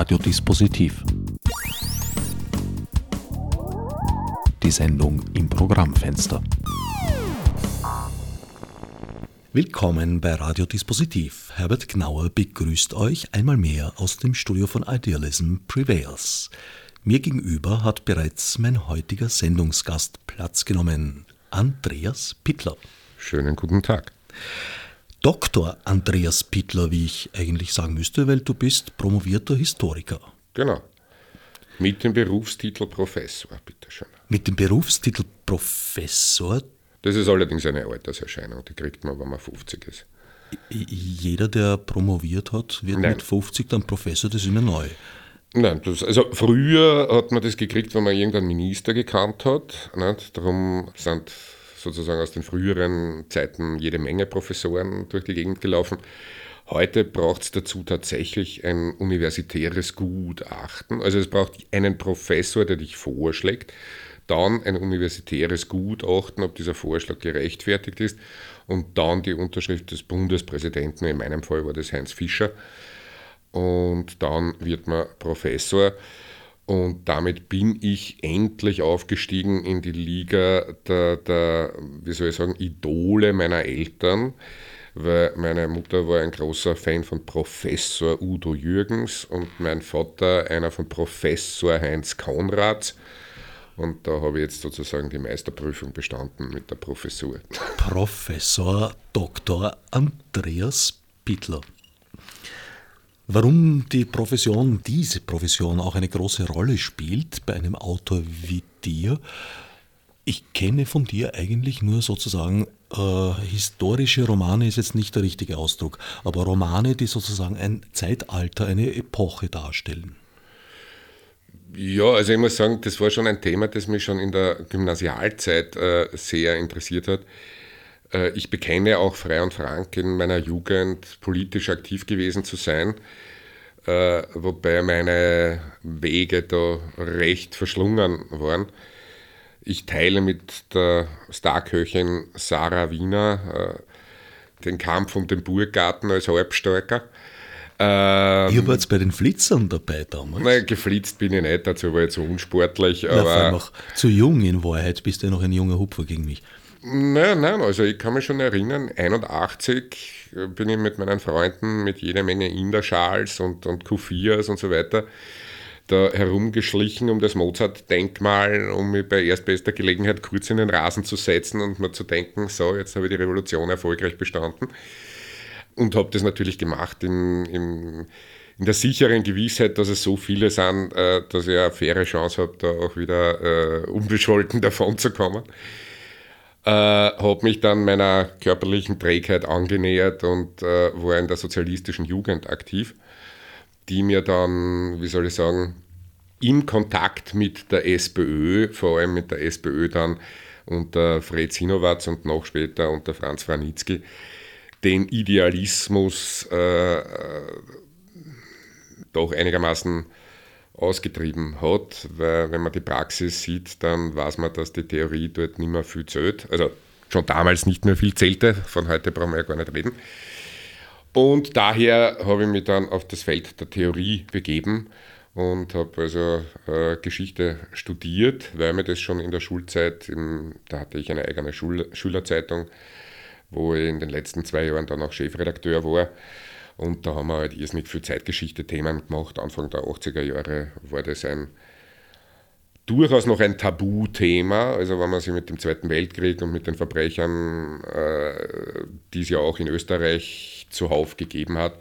Radiodispositiv. Die Sendung im Programmfenster. Willkommen bei Radiodispositiv. Herbert Gnauer begrüßt euch einmal mehr aus dem Studio von Idealism Prevails. Mir gegenüber hat bereits mein heutiger Sendungsgast Platz genommen, Andreas Pittler. Schönen guten Tag. Dr. Andreas Pittler, wie ich eigentlich sagen müsste, weil du bist promovierter Historiker. Genau. Mit dem Berufstitel Professor, bitteschön. Mit dem Berufstitel Professor? Das ist allerdings eine Alterserscheinung, die kriegt man, wenn man 50 ist. Jeder, der promoviert hat, wird Nein. mit 50 dann Professor, das ist immer neu. Nein, das, also früher hat man das gekriegt, wenn man irgendeinen Minister gekannt hat. Nicht? Darum sind sozusagen aus den früheren Zeiten jede Menge Professoren durch die Gegend gelaufen. Heute braucht es dazu tatsächlich ein universitäres Gutachten. Also es braucht einen Professor, der dich vorschlägt, dann ein universitäres Gutachten, ob dieser Vorschlag gerechtfertigt ist und dann die Unterschrift des Bundespräsidenten, in meinem Fall war das Heinz Fischer, und dann wird man Professor. Und damit bin ich endlich aufgestiegen in die Liga der, der, wie soll ich sagen, Idole meiner Eltern, weil meine Mutter war ein großer Fan von Professor Udo Jürgens und mein Vater einer von Professor Heinz Konrads. Und da habe ich jetzt sozusagen die Meisterprüfung bestanden mit der Professur. Professor Dr. Andreas Pittler. Warum die Profession, diese Profession auch eine große Rolle spielt bei einem Autor wie dir, ich kenne von dir eigentlich nur sozusagen äh, historische Romane ist jetzt nicht der richtige Ausdruck, aber Romane, die sozusagen ein Zeitalter, eine Epoche darstellen. Ja, also ich muss sagen, das war schon ein Thema, das mich schon in der Gymnasialzeit äh, sehr interessiert hat. Äh, ich bekenne auch frei und frank in meiner Jugend politisch aktiv gewesen zu sein, äh, wobei meine Wege da recht verschlungen waren. Ich teile mit der Starköchin Sarah Wiener äh, den Kampf um den Burggarten als Halbstarker. Ähm, Ihr wart bei den Flitzern dabei damals? Nein, geflitzt bin ich nicht, dazu war ich zu unsportlich. Na, aber noch zu jung in Wahrheit, bist du ja noch ein junger Hupfer gegen mich. Nein, nein, also ich kann mich schon erinnern, 81 bin ich mit meinen Freunden mit jeder Menge Inderschals und, und Kufias und so weiter da herumgeschlichen um das Mozart-Denkmal, um mich bei erstbester Gelegenheit kurz in den Rasen zu setzen und mir zu denken, so, jetzt habe ich die Revolution erfolgreich bestanden. Und habe das natürlich gemacht in, in, in, der sicheren Gewissheit, dass es so viele sind, äh, dass ich eine faire Chance habe, da auch wieder äh, unbescholten davon zu kommen äh, habe mich dann meiner körperlichen Trägheit angenähert und äh, war in der sozialistischen Jugend aktiv, die mir dann, wie soll ich sagen, im Kontakt mit der SPÖ, vor allem mit der SPÖ dann unter Fred Sinowatz und noch später unter Franz Franitzky, den Idealismus äh, äh doch einigermaßen ausgetrieben hat, weil wenn man die Praxis sieht, dann weiß man, dass die Theorie dort nicht mehr viel zählt. Also schon damals nicht mehr viel zählte, von heute brauchen wir ja gar nicht reden. Und daher habe ich mich dann auf das Feld der Theorie begeben und habe also äh, Geschichte studiert, weil mir das schon in der Schulzeit, im, da hatte ich eine eigene Schul Schülerzeitung, wo ich in den letzten zwei Jahren dann auch Chefredakteur war und da haben wir halt irrsinnig viel Zeitgeschichte-Themen gemacht. Anfang der 80er Jahre war das ein durchaus noch ein Tabuthema. Also wenn man sich mit dem Zweiten Weltkrieg und mit den Verbrechern, äh, die es ja auch in Österreich zuhauf gegeben hat,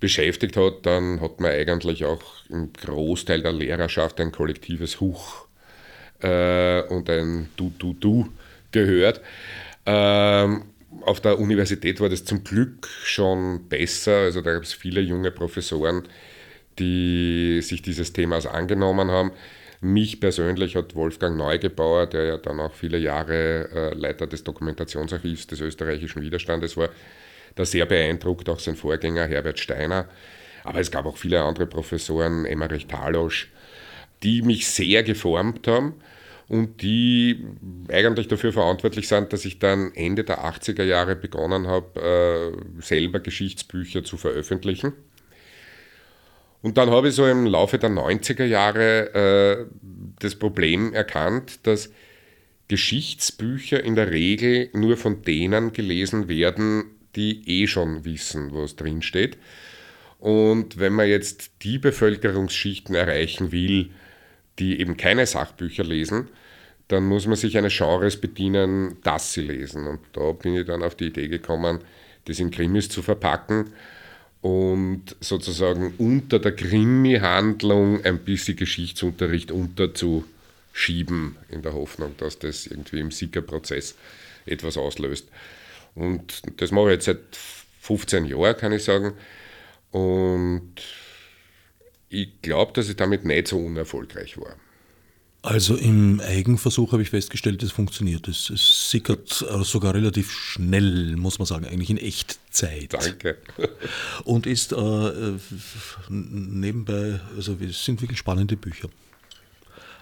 beschäftigt hat, dann hat man eigentlich auch im Großteil der Lehrerschaft ein kollektives Huch äh, und ein Du-Du-Du gehört. Ähm, auf der Universität war das zum Glück schon besser. Also da gab es viele junge Professoren, die sich dieses Themas angenommen haben. Mich persönlich hat Wolfgang Neugebauer, der ja dann auch viele Jahre äh, Leiter des Dokumentationsarchivs des österreichischen Widerstandes war, da sehr beeindruckt, auch sein Vorgänger Herbert Steiner. Aber es gab auch viele andere Professoren, Emmerich Talosch, die mich sehr geformt haben und die eigentlich dafür verantwortlich sind, dass ich dann Ende der 80er Jahre begonnen habe, äh, selber Geschichtsbücher zu veröffentlichen. Und dann habe ich so im Laufe der 90er Jahre äh, das Problem erkannt, dass Geschichtsbücher in der Regel nur von denen gelesen werden, die eh schon wissen, was drinsteht. Und wenn man jetzt die Bevölkerungsschichten erreichen will, die eben keine Sachbücher lesen, dann muss man sich eines Genres bedienen, das sie lesen. Und da bin ich dann auf die Idee gekommen, das in Krimis zu verpacken und sozusagen unter der Krimi-Handlung ein bisschen Geschichtsunterricht unterzuschieben, in der Hoffnung, dass das irgendwie im Sickerprozess etwas auslöst. Und das mache ich jetzt seit 15 Jahren, kann ich sagen. Und ich glaube, dass ich damit nicht so unerfolgreich war. Also im Eigenversuch habe ich festgestellt, es funktioniert. Es, es sickert sogar relativ schnell, muss man sagen, eigentlich in Echtzeit. Danke. Und ist äh, nebenbei, also es sind wirklich spannende Bücher.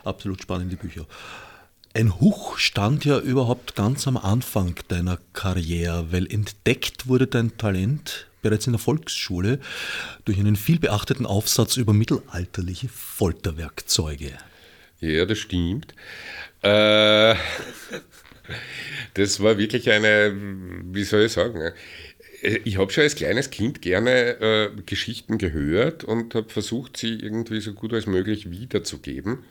Absolut spannende Bücher. Ein Huch stand ja überhaupt ganz am Anfang deiner Karriere, weil entdeckt wurde dein Talent bereits in der Volksschule durch einen vielbeachteten Aufsatz über mittelalterliche Folterwerkzeuge. Ja, das stimmt. Äh, das war wirklich eine, wie soll ich sagen, ich habe schon als kleines Kind gerne äh, Geschichten gehört und habe versucht, sie irgendwie so gut als möglich wiederzugeben.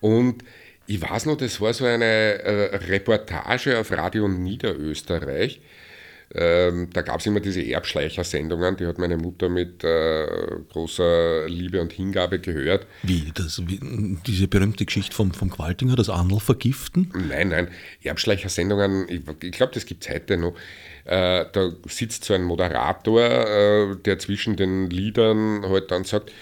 Und ich weiß noch, das war so eine äh, Reportage auf Radio Niederösterreich ähm, da gab es immer diese Erbschleicher-Sendungen, die hat meine Mutter mit äh, großer Liebe und Hingabe gehört. Wie, das, wie diese berühmte Geschichte vom, vom Qualtinger, das Andel vergiften? Nein, nein, Erbschleicher-Sendungen, ich, ich glaube, das gibt es heute noch. Äh, da sitzt so ein Moderator, äh, der zwischen den Liedern halt dann sagt,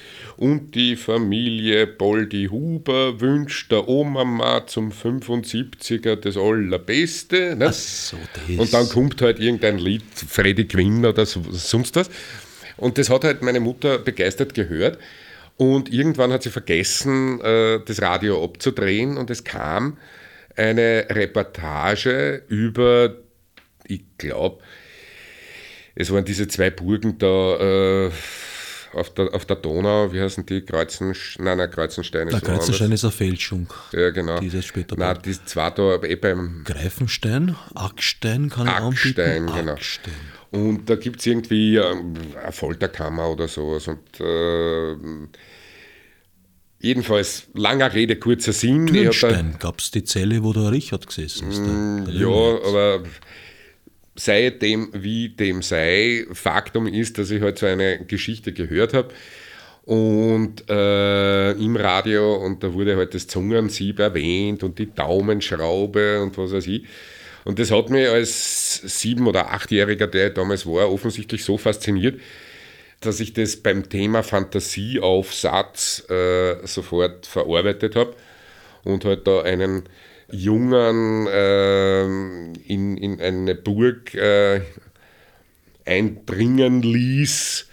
und die Familie Boldi Huber wünscht der Oma zum 75er das Allerbeste. Ne? So, das. Und dann kommt halt irgendein Lied, Freddy Quinn oder sonst was. Und das hat halt meine Mutter begeistert gehört. Und irgendwann hat sie vergessen, äh, das Radio abzudrehen und es kam eine Reportage über, ich glaube, es waren diese zwei Burgen da, äh, auf der, auf der Donau, wie heißen die? Kreuzen, nein, nein, Kreuzenstein ist Der Kreuzenstein ist eine Fälschung. Ja, genau. Die ist später Nein, die ist zwar da eh beim. Greifenstein, Ackstein kann ich Ackstein, anbieten. genau. Ackstein. Und da gibt es irgendwie ähm, eine Folterkammer oder sowas. Und äh, jedenfalls, langer Rede, kurzer Sinn. Türnstein gab es die Zelle, wo der Richard gesessen ist. Mm, ja, aber sei dem wie dem sei, Faktum ist, dass ich halt so eine Geschichte gehört habe und äh, im Radio und da wurde halt das Zungensieb erwähnt und die Daumenschraube und was weiß ich. Und das hat mich als sieben- oder achtjähriger, der ich damals war, offensichtlich so fasziniert, dass ich das beim Thema Fantasieaufsatz äh, sofort verarbeitet habe und halt da einen Jungen äh, in, in eine Burg äh, eindringen ließ.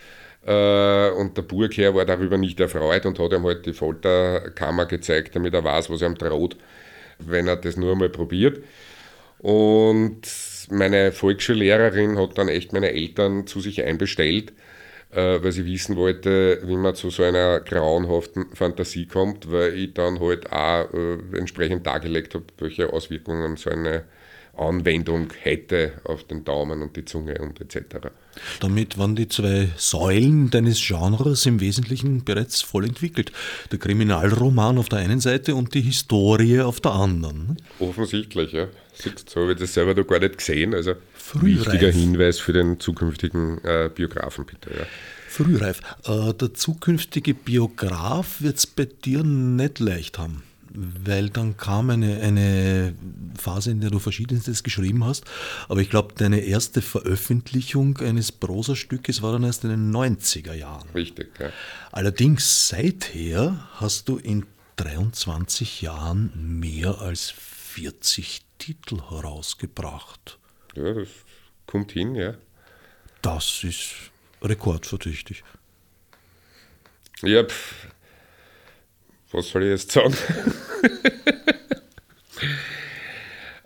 Äh, und der Burgherr war darüber nicht erfreut und hat ihm halt die Folterkammer gezeigt, damit er weiß, was ihm droht, wenn er das nur einmal probiert. Und meine Volksschullehrerin hat dann echt meine Eltern zu sich einbestellt äh, weil sie wissen wollte, wie man zu so einer grauenhaften Fantasie kommt, weil ich dann halt auch äh, entsprechend dargelegt habe, welche Auswirkungen so eine Anwendung hätte auf den Daumen und die Zunge und etc. Damit waren die zwei Säulen deines Genres im Wesentlichen bereits voll entwickelt. Der Kriminalroman auf der einen Seite und die Historie auf der anderen. Offensichtlich, ja. So habe ich das selber noch gar nicht gesehen. Also Frühreif. wichtiger Hinweis für den zukünftigen äh, Biografen, bitte. Ja. Frühreif. Äh, der zukünftige Biograf wird es bei dir nicht leicht haben weil dann kam eine, eine Phase, in der du Verschiedenstes geschrieben hast. Aber ich glaube, deine erste Veröffentlichung eines Prosastückes war dann erst in den 90er Jahren. Richtig, ja. Allerdings seither hast du in 23 Jahren mehr als 40 Titel herausgebracht. Ja, das kommt hin, ja. Das ist rekordverdächtig. Ja, pff, was soll ich jetzt sagen?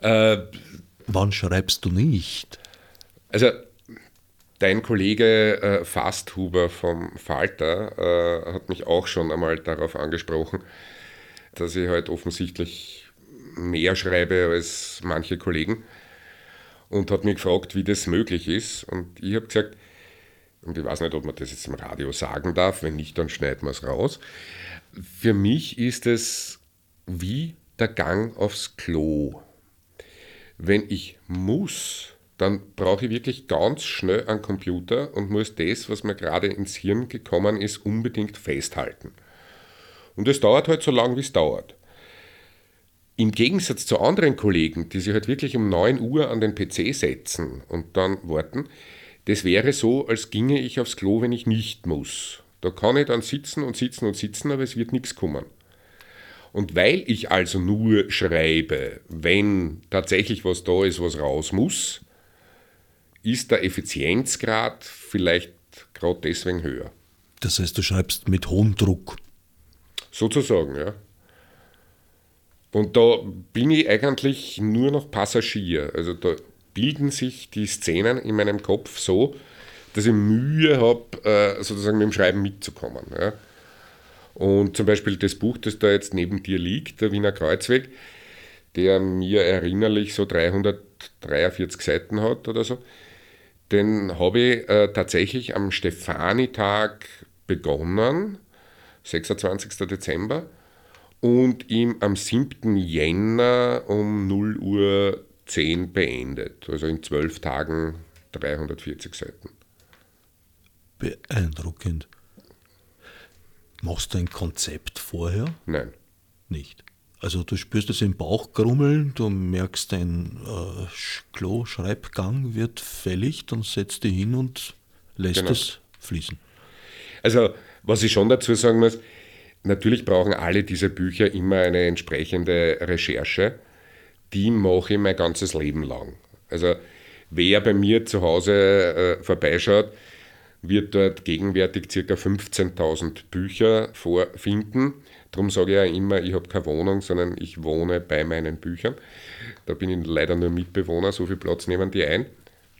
äh, Wann schreibst du nicht? Also, Dein Kollege äh, Fasthuber vom Falter äh, hat mich auch schon einmal darauf angesprochen, dass ich halt offensichtlich mehr schreibe als manche Kollegen und hat mich gefragt, wie das möglich ist. Und ich habe gesagt, und ich weiß nicht, ob man das jetzt im Radio sagen darf, wenn nicht, dann schneiden wir es raus. Für mich ist es wie der Gang aufs Klo. Wenn ich muss, dann brauche ich wirklich ganz schnell einen Computer und muss das, was mir gerade ins Hirn gekommen ist, unbedingt festhalten. Und es dauert halt so lange, wie es dauert. Im Gegensatz zu anderen Kollegen, die sich halt wirklich um 9 Uhr an den PC setzen und dann warten, das wäre so, als ginge ich aufs Klo, wenn ich nicht muss. Da kann ich dann sitzen und sitzen und sitzen, aber es wird nichts kommen. Und weil ich also nur schreibe, wenn tatsächlich was da ist, was raus muss, ist der Effizienzgrad vielleicht gerade deswegen höher. Das heißt, du schreibst mit hohem Druck. Sozusagen, ja. Und da bin ich eigentlich nur noch Passagier. Also da bilden sich die Szenen in meinem Kopf so, dass ich Mühe habe, äh, sozusagen mit dem Schreiben mitzukommen. Und zum Beispiel das Buch, das da jetzt neben dir liegt, der Wiener Kreuzweg, der mir erinnerlich so 343 Seiten hat oder so, den habe ich äh, tatsächlich am Stefanitag begonnen, 26. Dezember, und ihm am 7. Jänner um 0 Uhr 10 beendet. Also in 12 Tagen 340 Seiten. Beeindruckend. Machst du ein Konzept vorher? Nein. Nicht. Also du spürst es im Bauch grummeln, du merkst, dein äh, Klo-Schreibgang wird fällig, dann setzt dich hin und lässt genau. es fließen. Also was ich schon dazu sagen muss, natürlich brauchen alle diese Bücher immer eine entsprechende Recherche. Die mache ich mein ganzes Leben lang. Also wer bei mir zu Hause äh, vorbeischaut, wird dort gegenwärtig ca. 15.000 Bücher vorfinden. Darum sage ich ja immer, ich habe keine Wohnung, sondern ich wohne bei meinen Büchern. Da bin ich leider nur Mitbewohner, so viel Platz nehmen die ein.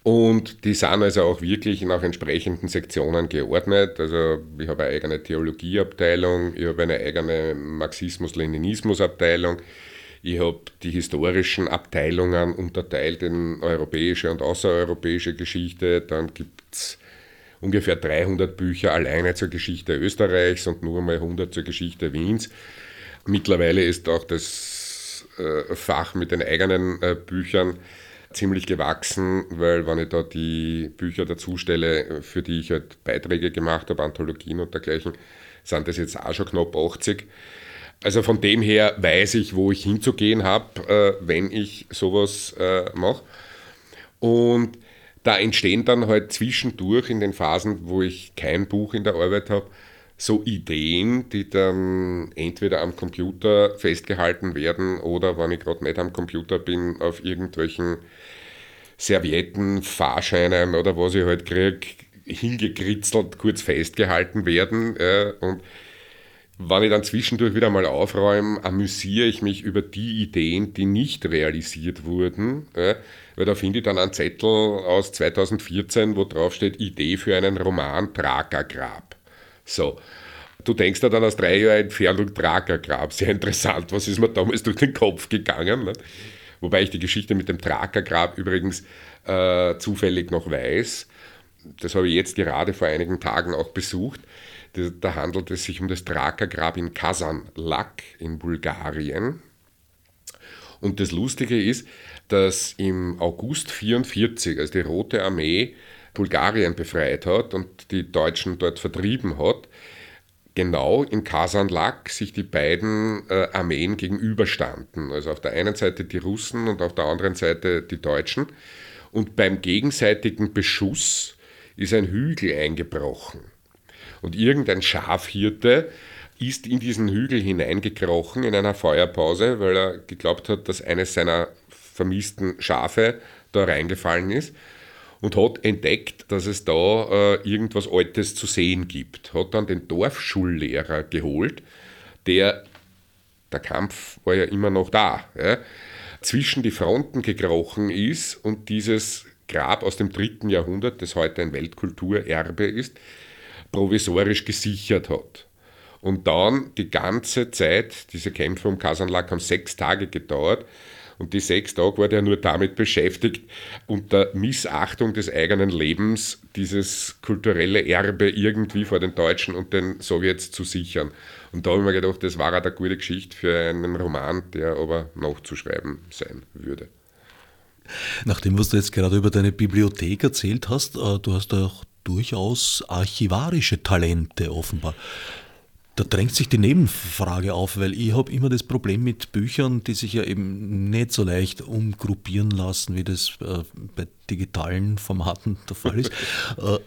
Und die sind also auch wirklich nach entsprechenden Sektionen geordnet. Also ich habe eine eigene Theologieabteilung, ich habe eine eigene Marxismus-Leninismus-Abteilung, ich habe die historischen Abteilungen unterteilt in europäische und außereuropäische Geschichte. Dann gibt es ungefähr 300 Bücher alleine zur Geschichte Österreichs und nur mal 100 zur Geschichte Wiens. Mittlerweile ist auch das äh, Fach mit den eigenen äh, Büchern ziemlich gewachsen, weil wenn ich da die Bücher dazu stelle, für die ich halt Beiträge gemacht habe, Anthologien und dergleichen, sind das jetzt auch schon knapp 80. Also von dem her weiß ich, wo ich hinzugehen habe, äh, wenn ich sowas mache. Und da entstehen dann halt zwischendurch in den Phasen, wo ich kein Buch in der Arbeit habe, so Ideen, die dann entweder am Computer festgehalten werden oder, wenn ich gerade nicht am Computer bin, auf irgendwelchen Servietten, Fahrscheinen oder was ich halt kriege, hingekritzelt, kurz festgehalten werden. Und wenn ich dann zwischendurch wieder mal aufräume, amüsiere ich mich über die Ideen, die nicht realisiert wurden. Weil da finde ich dann einen Zettel aus 2014, wo drauf steht Idee für einen Roman Grab. So. Du denkst da dann aus drei Jahren Entfernung Grab. Sehr interessant. Was ist mir damals durch den Kopf gegangen? Ne? Wobei ich die Geschichte mit dem Grab übrigens äh, zufällig noch weiß. Das habe ich jetzt gerade vor einigen Tagen auch besucht. Da, handelt es sich um das Grab in Kazanlak in Bulgarien. Und das Lustige ist, dass im August 1944, als die Rote Armee Bulgarien befreit hat und die Deutschen dort vertrieben hat, genau in Kasanlak sich die beiden äh, Armeen gegenüberstanden. Also auf der einen Seite die Russen und auf der anderen Seite die Deutschen. Und beim gegenseitigen Beschuss ist ein Hügel eingebrochen. Und irgendein Schafhirte ist in diesen Hügel hineingekrochen in einer Feuerpause, weil er geglaubt hat, dass eines seiner vermissten Schafe da reingefallen ist und hat entdeckt, dass es da äh, irgendwas Altes zu sehen gibt. Hat dann den Dorfschullehrer geholt, der, der Kampf war ja immer noch da, ja, zwischen die Fronten gekrochen ist und dieses Grab aus dem dritten Jahrhundert, das heute ein Weltkulturerbe ist, provisorisch gesichert hat. Und dann die ganze Zeit, diese Kämpfe um Kasanlak haben sechs Tage gedauert. Und die sechs Tage war der nur damit beschäftigt, unter Missachtung des eigenen Lebens dieses kulturelle Erbe irgendwie vor den Deutschen und den Sowjets zu sichern. Und da habe ich mir gedacht, das war eine gute Geschichte für einen Roman, der aber nachzuschreiben sein würde. Nachdem, was du jetzt gerade über deine Bibliothek erzählt hast, äh, du hast auch durchaus archivarische Talente offenbar. Da drängt sich die Nebenfrage auf, weil ich habe immer das Problem mit Büchern, die sich ja eben nicht so leicht umgruppieren lassen, wie das äh, bei digitalen Formaten der Fall ist. äh,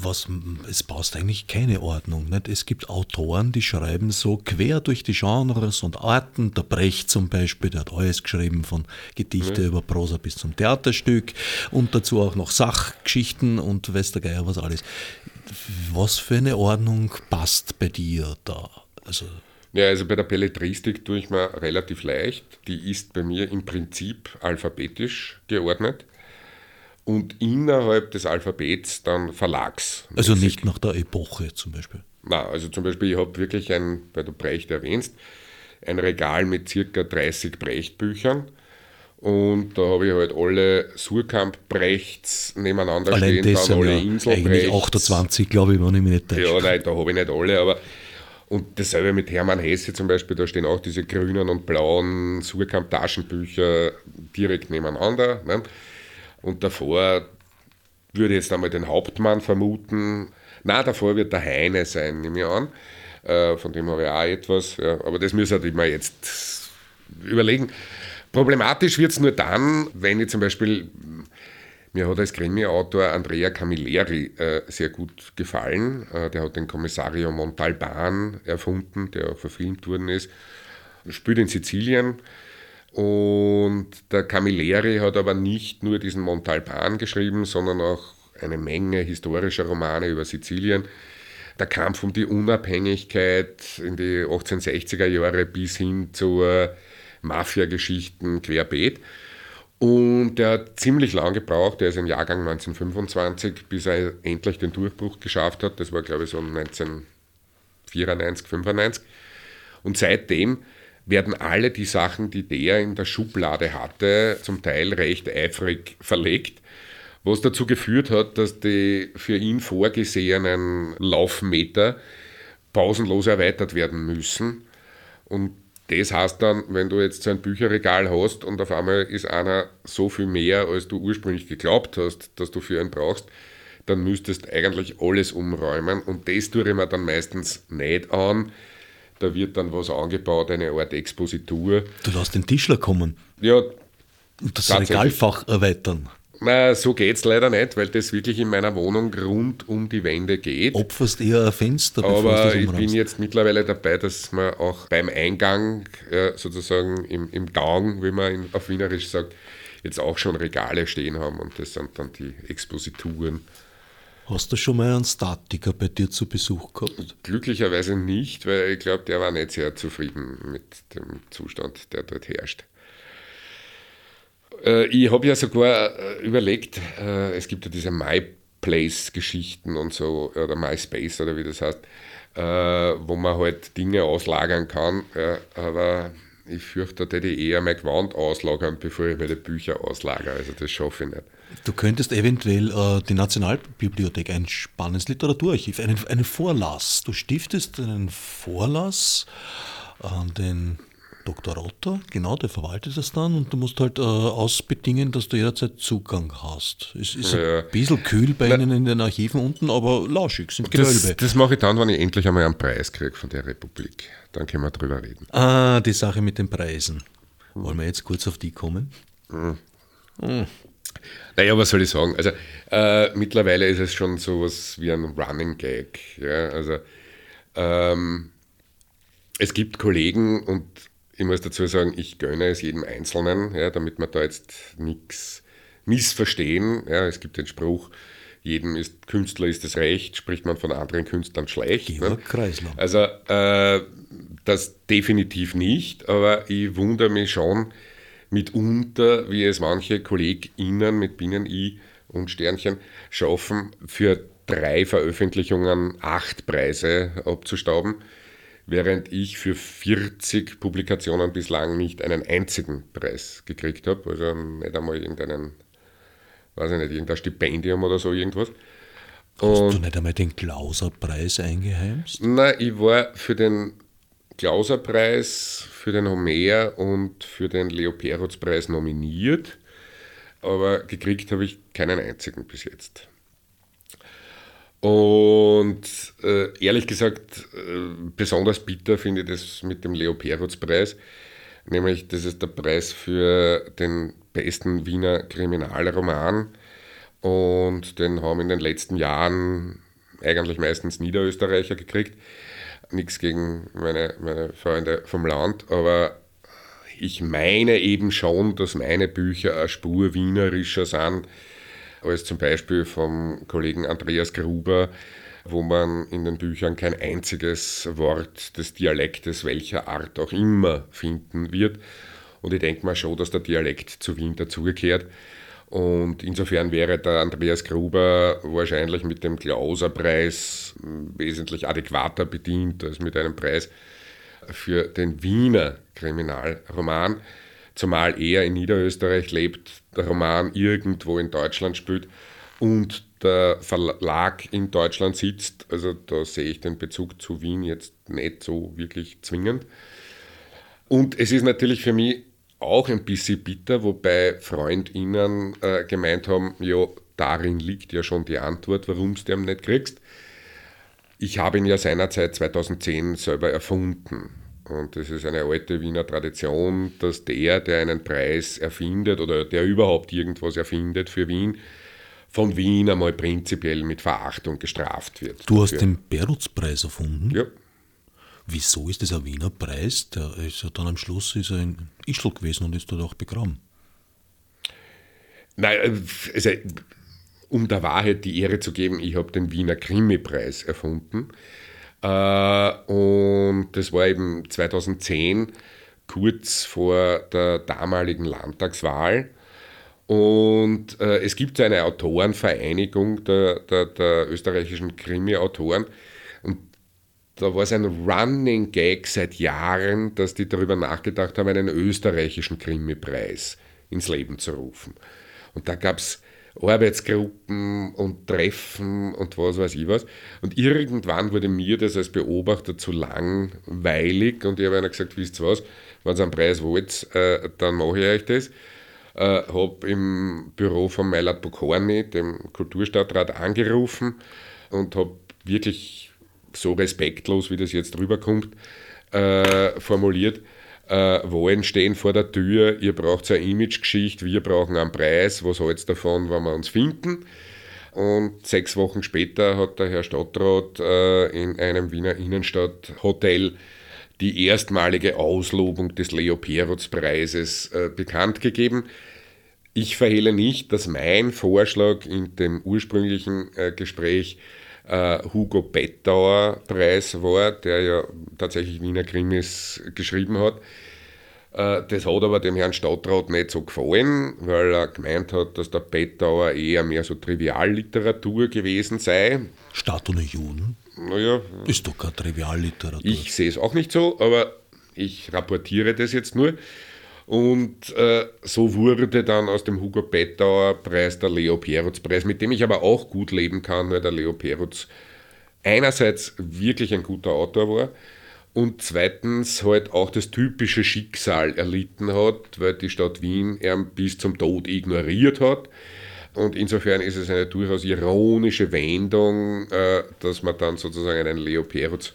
was, es passt eigentlich keine Ordnung. Nicht? Es gibt Autoren, die schreiben so quer durch die Genres und Arten. Der Brecht zum Beispiel, der hat alles geschrieben, von Gedichte mhm. über Prosa bis zum Theaterstück und dazu auch noch Sachgeschichten und weiß der Geier was alles was für eine Ordnung passt bei dir da? Also ja, also bei der Belletristik tue ich mir relativ leicht. Die ist bei mir im Prinzip alphabetisch geordnet und innerhalb des Alphabets dann Verlags. Also nicht nach der Epoche zum Beispiel? Na, also zum Beispiel, ich habe wirklich ein, weil du Brecht erwähnst, ein Regal mit circa 30 Brecht-Büchern und da habe ich halt alle Surkamp-Brechts nebeneinander Allein stehen, das dann alle ja Insel Eigentlich 28, glaube ich, wenn ich mich nicht täusche. Ja, nein, da habe ich nicht alle, aber und dasselbe mit Hermann Hesse zum Beispiel, da stehen auch diese grünen und blauen Surkamp-Taschenbücher direkt nebeneinander. Ne? Und davor würde ich jetzt einmal den Hauptmann vermuten. Na, davor wird der Heine sein, nehme ich an. Äh, von dem habe ich auch etwas. Ja, aber das müsste ich mir jetzt überlegen. Problematisch wird es nur dann, wenn ich zum Beispiel, mir hat als Krimi-Autor Andrea Camilleri äh, sehr gut gefallen. Äh, der hat den Kommissario Montalban erfunden, der auch verfilmt worden ist. Spielt in Sizilien. Und der Camilleri hat aber nicht nur diesen Montalban geschrieben, sondern auch eine Menge historischer Romane über Sizilien. Der Kampf um die Unabhängigkeit in die 1860er Jahre bis hin zur Mafia-Geschichten querbeet. Und der hat ziemlich lang gebraucht, der ist im Jahrgang 1925, bis er endlich den Durchbruch geschafft hat. Das war, glaube ich, so 1994, 95. Und seitdem werden alle die Sachen, die der in der Schublade hatte, zum Teil recht eifrig verlegt, was dazu geführt hat, dass die für ihn vorgesehenen Laufmeter pausenlos erweitert werden müssen. Und das heißt dann, wenn du jetzt so ein Bücherregal hast und auf einmal ist einer so viel mehr, als du ursprünglich geglaubt hast, dass du für ihn brauchst, dann müsstest eigentlich alles umräumen und das tue ich mir dann meistens nicht an. Da wird dann was angebaut, eine Art Expositur. Du lässt den Tischler kommen. Ja. Und das Regalfach erweitern. Na, so geht es leider nicht, weil das wirklich in meiner Wohnung rund um die Wände geht. Opferst eher ein Fenster, Aber ich bin jetzt mittlerweile dabei, dass man auch beim Eingang, ja, sozusagen im, im Gang, wie man in, auf Wienerisch sagt, jetzt auch schon Regale stehen haben und das sind dann die Exposituren. Hast du schon mal einen Statiker bei dir zu Besuch gehabt? Glücklicherweise nicht, weil ich glaube, der war nicht sehr zufrieden mit dem Zustand, der dort herrscht. Äh, ich habe ja sogar äh, überlegt, äh, es gibt ja diese MyPlace-Geschichten und so, oder MySpace oder wie das heißt, wo man halt Dinge auslagern kann, aber ich fürchte, da hätte ich eher mein Gewand auslagern, bevor ich meine Bücher auslagere. Also das schaffe ich nicht. Du könntest eventuell äh, die Nationalbibliothek, ein spannendes Literaturarchiv, einen, einen Vorlass. Du stiftest einen Vorlass an den Dr. Rotter, genau, der verwaltet das dann und du musst halt äh, ausbedingen, dass du jederzeit Zugang hast. Es ist ja. ein bisschen kühl bei Na, Ihnen in den Archiven unten, aber lauschig, sind Gewölbe. Das, das mache ich dann, wenn ich endlich einmal einen Preis kriege von der Republik. Dann können wir drüber reden. Ah, die Sache mit den Preisen. Wollen wir jetzt kurz auf die kommen? Mhm. Mhm. Naja, was soll ich sagen? Also äh, mittlerweile ist es schon so was wie ein Running Gag. Ja? Also ähm, es gibt Kollegen und ich muss dazu sagen, ich gönne es jedem Einzelnen, ja, damit wir da jetzt nichts missverstehen. Ja, es gibt den Spruch, jedem ist Künstler ist es recht, spricht man von anderen Künstlern schlecht. Ne? Also äh, das definitiv nicht, aber ich wundere mich schon, mitunter, wie es manche KollegInnen mit Binnen-I und Sternchen schaffen, für drei Veröffentlichungen acht Preise abzustauben, während ich für 40 Publikationen bislang nicht einen einzigen Preis gekriegt habe, also nicht einmal irgendeinen, weiß ich nicht, irgendein Stipendium oder so irgendwas. Hast und, du nicht einmal den Klauser-Preis eingeheimst? Nein, ich war für den Klauser-Preis, für den Homer und für den Leo Perutz-Preis nominiert, aber gekriegt habe ich keinen einzigen bis jetzt. Und äh, ehrlich gesagt, äh, besonders bitter finde ich das mit dem Leo Perutz-Preis, nämlich das ist der Preis für den besten Wiener Kriminalroman und den haben in den letzten Jahren eigentlich meistens Niederösterreicher gekriegt. Nichts gegen meine, meine Freunde vom Land, aber ich meine eben schon, dass meine Bücher eine Spur wienerischer sind als zum Beispiel vom Kollegen Andreas Gruber, wo man in den Büchern kein einziges Wort des Dialektes welcher Art auch immer finden wird. Und ich denke mal schon, dass der Dialekt zu Wien dazugehört. Und insofern wäre der Andreas Gruber wahrscheinlich mit dem Klauserpreis wesentlich adäquater bedient als mit einem Preis für den Wiener Kriminalroman zumal er in Niederösterreich lebt, der Roman irgendwo in Deutschland spielt und der Verlag in Deutschland sitzt. Also da sehe ich den Bezug zu Wien jetzt nicht so wirklich zwingend. Und es ist natürlich für mich auch ein bisschen bitter, wobei FreundInnen äh, gemeint haben, ja, darin liegt ja schon die Antwort, warum du den nicht kriegst. Ich habe ihn ja seinerzeit 2010 selber erfunden. Und das ist eine alte Wiener Tradition, dass der, der einen Preis erfindet oder der überhaupt irgendwas erfindet für Wien, von Wien einmal prinzipiell mit Verachtung gestraft wird. Du hast den Perutz-Preis erfunden? Ja. Wieso ist das ein Wiener Preis? Der ist ja dann am Schluss ist er in Ischl gewesen und ist dort auch begraben. Nein, also, um der Wahrheit die Ehre zu geben, ich habe den Wiener Krimi-Preis erfunden. Äh, und das war eben 2010, kurz vor der damaligen Landtagswahl. Und äh, es gibt so eine Autorenvereinigung der, der, der österreichischen Krimi-Autoren. Und da war es ein Running Gag seit Jahren, dass die darüber nachgedacht haben, einen österreichischen Krimi-Preis ins Leben zu rufen. Und da gab es Arbeitsgruppen und Treffen und was weiß ich was. Und irgendwann wurde mir das als Beobachter zu langweilig und ich habe einer gesagt, wisst ihr was, wenn ihr einen Preis wollt, äh, dann mache ich euch das. Äh, habe im Büro von Meilat Bokorni, dem Kulturstadtrat, angerufen und habe wirklich so respektlos, wie das jetzt rüberkommt, äh, formuliert, äh, Wahlen stehen vor der Tür, ihr braucht eine Imagegeschichte, wir brauchen einen Preis, was halt's davon, wenn wir uns finden? Und sechs Wochen später hat der Herr Stadtrat äh, in einem Wiener Innenstadthotel die erstmalige Auslobung des Leo Perutz-Preises äh, bekannt gegeben. Ich verhehle nicht, dass mein Vorschlag in dem ursprünglichen äh, Gespräch äh, Hugo Bettauer Preis war, der ja tatsächlich Wiener Krimis geschrieben hat. Äh, das hat aber dem Herrn Stadtrat nicht so gefallen, weil er gemeint hat, dass der Bettauer eher mehr so Trivialliteratur gewesen sei. Stadt ohne Juden? Naja. Ist doch keine Trivialliteratur. Ich sehe es auch nicht so, aber ich rapportiere das jetzt nur. Und äh, so wurde dann aus dem Hugo Bettauer Preis der Leo Perutz Preis, mit dem ich aber auch gut leben kann, weil der Leo Perutz einerseits wirklich ein guter Autor war und zweitens halt auch das typische Schicksal erlitten hat, weil die Stadt Wien ihn bis zum Tod ignoriert hat. Und insofern ist es eine durchaus ironische Wendung, äh, dass man dann sozusagen einen Leo Perutz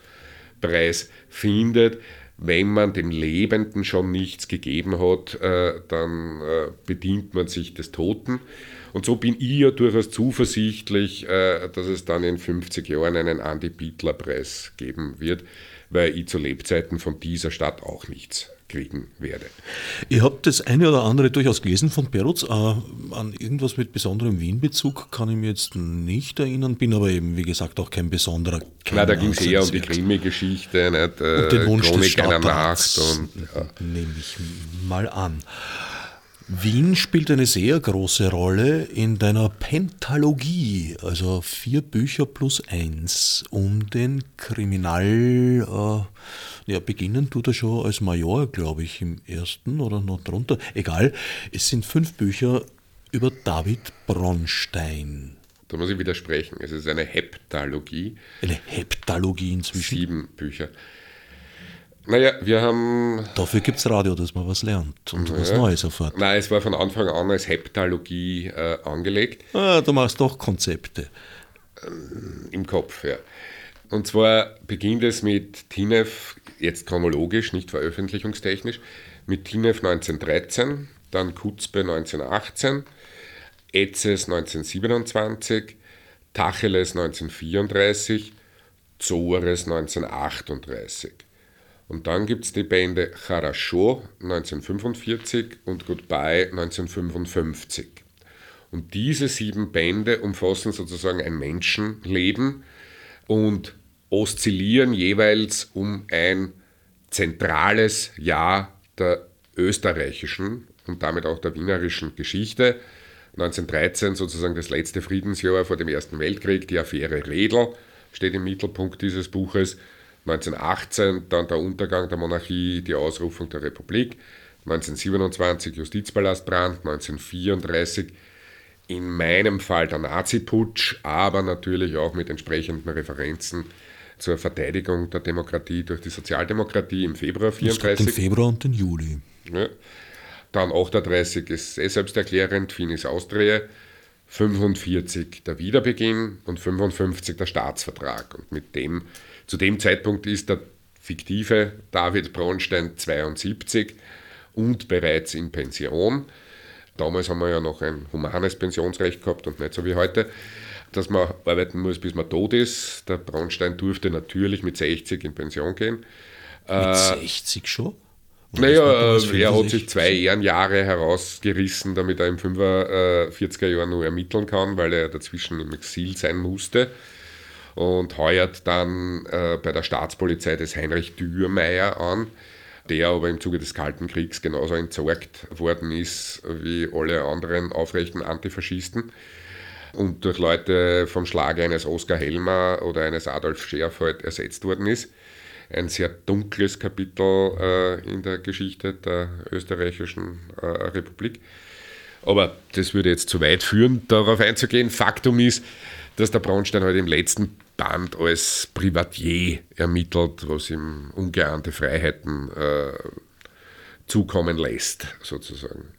Preis findet wenn man dem Lebenden schon nichts gegeben hat, äh, dann äh, bedient man sich des Toten. Und so bin ich ja durchaus zuversichtlich, äh, dass es dann in 50 Jahren einen Andy Bittler Preis geben wird, weil ich zu Lebzeiten von dieser Stadt auch nichts kriegen werde. Ich habe das eine oder andere durchaus gelesen von Perutz. Äh, an irgendwas mit besonderem Wien-Bezug kann ich mir jetzt nicht erinnern, bin aber eben, wie gesagt, auch kein besonderer Kenner. da ging es eher um die Krimi-Geschichte, nicht? Äh, den Wunsch Chronik einer Nacht. Und, ja. Nehme ich mal an. Wien spielt eine sehr große Rolle in deiner Pentalogie, also vier Bücher plus eins, um den Kriminal, äh, ja, beginnen tut er schon als Major, glaube ich, im ersten oder noch drunter. Egal, es sind fünf Bücher über David Bronstein. Da muss ich widersprechen. Es ist eine Heptalogie. Eine Heptalogie inzwischen. Sieben Bücher. Naja, wir haben. Dafür gibt es Radio, dass man was lernt und naja. was Neues erfährt. Nein, es war von Anfang an als Heptalogie äh, angelegt. Ah, du machst doch Konzepte. Ähm, Im Kopf, ja. Und zwar beginnt es mit TINEF, jetzt chronologisch, nicht veröffentlichungstechnisch, mit TINEF 1913, dann Kutzbe 1918, Etzes 1927, Tacheles 1934, Zores 1938. Und dann gibt es die Bände Charasho 1945 und Goodbye 1955. Und diese sieben Bände umfassen sozusagen ein Menschenleben und oszillieren jeweils um ein zentrales Jahr der österreichischen und damit auch der wienerischen Geschichte. 1913 sozusagen das letzte Friedensjahr vor dem Ersten Weltkrieg, die Affäre Redl steht im Mittelpunkt dieses Buches. 1918 dann der Untergang der Monarchie, die Ausrufung der Republik. 1927 Justizpalastbrand, 1934 in meinem Fall der Nazi-Putsch, aber natürlich auch mit entsprechenden Referenzen zur Verteidigung der Demokratie durch die Sozialdemokratie im Februar 1934. Den Februar und den Juli. Ja. Dann 38 ist eh selbsterklärend, Finis Austria. 45 der Wiederbeginn und 55 der Staatsvertrag. Und mit dem, zu dem Zeitpunkt ist der fiktive David Bronstein 72 und bereits in Pension. Damals haben wir ja noch ein humanes Pensionsrecht gehabt und nicht so wie heute, dass man arbeiten muss, bis man tot ist. Der Bronstein durfte natürlich mit 60 in Pension gehen. Mit 60 schon? Naja, äh, er hat sich. zwei Ehrenjahre herausgerissen, damit er im 45er Jahr nur ermitteln kann, weil er dazwischen im Exil sein musste. Und heuert dann äh, bei der Staatspolizei des Heinrich Dürrmeier an, der aber im Zuge des Kalten Kriegs genauso entsorgt worden ist wie alle anderen aufrechten Antifaschisten. Und durch Leute vom Schlag eines Oskar Helmer oder eines Adolf Scherfeld ersetzt worden ist ein sehr dunkles Kapitel äh, in der Geschichte der österreichischen äh, Republik. Aber das würde jetzt zu weit führen, darauf einzugehen. Faktum ist, dass der Braunstein heute halt im letzten Band als Privatier ermittelt, was ihm ungeahnte Freiheiten äh, zukommen lässt, sozusagen.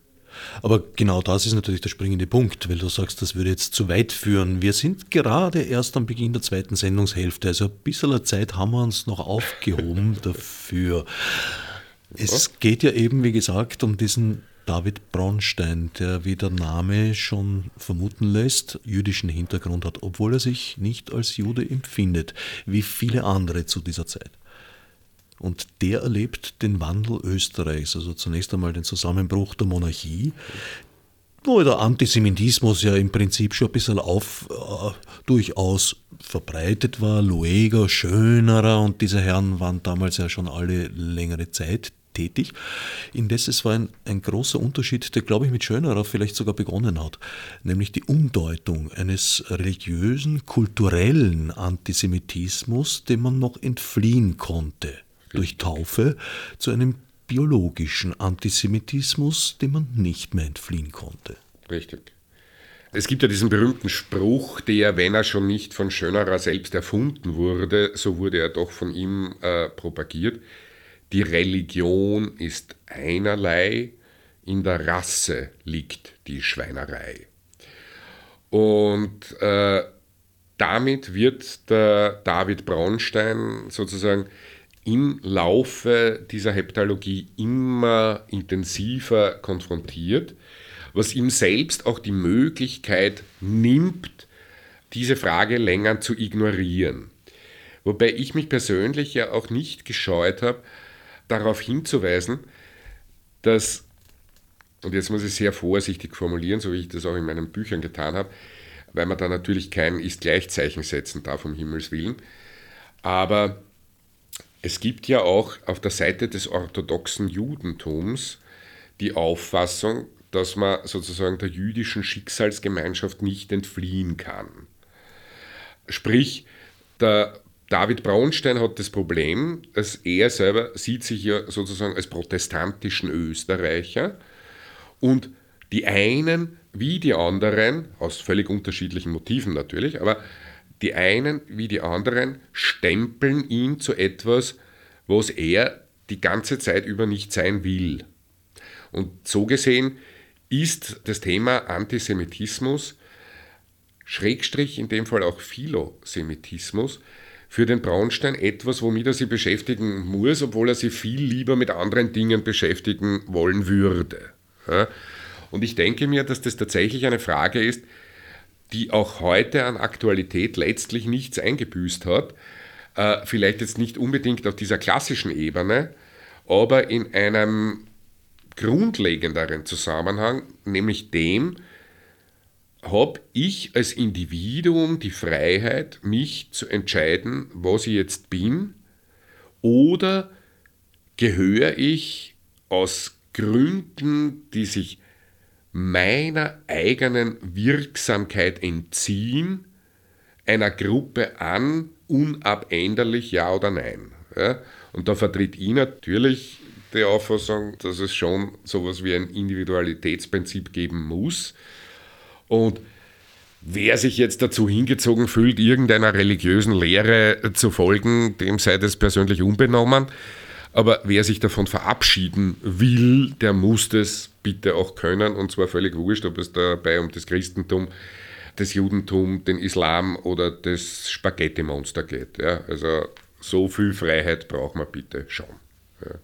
Aber genau das ist natürlich der springende Punkt, weil du sagst, das würde jetzt zu weit führen. Wir sind gerade erst am Beginn der zweiten Sendungshälfte, also ein bisschen Zeit haben wir uns noch aufgehoben dafür. Es geht ja eben, wie gesagt, um diesen David Bronstein, der, wie der Name schon vermuten lässt, jüdischen Hintergrund hat, obwohl er sich nicht als Jude empfindet, wie viele andere zu dieser Zeit. Und der erlebt den Wandel Österreichs, also zunächst einmal den Zusammenbruch der Monarchie, wo der Antisemitismus ja im Prinzip schon ein bisschen auf, äh, durchaus verbreitet war. Lueger, Schönerer und diese Herren waren damals ja schon alle längere Zeit tätig. Indes es war ein, ein großer Unterschied, der, glaube ich, mit Schönerer vielleicht sogar begonnen hat, nämlich die Umdeutung eines religiösen, kulturellen Antisemitismus, dem man noch entfliehen konnte durch Taufe zu einem biologischen Antisemitismus, dem man nicht mehr entfliehen konnte. Richtig. Es gibt ja diesen berühmten Spruch, der, wenn er schon nicht von Schönerer selbst erfunden wurde, so wurde er doch von ihm äh, propagiert. Die Religion ist einerlei, in der Rasse liegt die Schweinerei. Und äh, damit wird der David Braunstein sozusagen im Laufe dieser Heptalogie immer intensiver konfrontiert, was ihm selbst auch die Möglichkeit nimmt, diese Frage länger zu ignorieren. Wobei ich mich persönlich ja auch nicht gescheut habe, darauf hinzuweisen, dass, und jetzt muss ich sehr vorsichtig formulieren, so wie ich das auch in meinen Büchern getan habe, weil man da natürlich kein Ist-Gleichzeichen setzen darf, um Himmels Willen, aber es gibt ja auch auf der Seite des orthodoxen Judentums die Auffassung, dass man sozusagen der jüdischen Schicksalsgemeinschaft nicht entfliehen kann. Sprich, der David Braunstein hat das Problem, dass er selber sieht sich ja sozusagen als protestantischen Österreicher und die einen wie die anderen, aus völlig unterschiedlichen Motiven natürlich, aber die einen wie die anderen stempeln ihn zu etwas, was er die ganze Zeit über nicht sein will. Und so gesehen ist das Thema Antisemitismus, Schrägstrich in dem Fall auch Philosemitismus, für den Braunstein etwas, womit er sich beschäftigen muss, obwohl er sich viel lieber mit anderen Dingen beschäftigen wollen würde. Und ich denke mir, dass das tatsächlich eine Frage ist, die auch heute an Aktualität letztlich nichts eingebüßt hat. Äh, vielleicht jetzt nicht unbedingt auf dieser klassischen Ebene, aber in einem grundlegenderen Zusammenhang, nämlich dem, habe ich als Individuum die Freiheit, mich zu entscheiden, was ich jetzt bin, oder gehöre ich aus Gründen, die sich meiner eigenen Wirksamkeit entziehen, einer Gruppe an, unabänderlich ja oder nein. Ja? Und da vertritt ich natürlich die Auffassung, dass es schon sowas wie ein Individualitätsprinzip geben muss. Und wer sich jetzt dazu hingezogen fühlt, irgendeiner religiösen Lehre zu folgen, dem sei das persönlich unbenommen. Aber wer sich davon verabschieden will, der muss das bitte auch können. Und zwar völlig wurscht, ob es dabei um das Christentum, das Judentum, den Islam oder das Spaghetti-Monster geht. Ja, also so viel Freiheit braucht man bitte schon. Ja.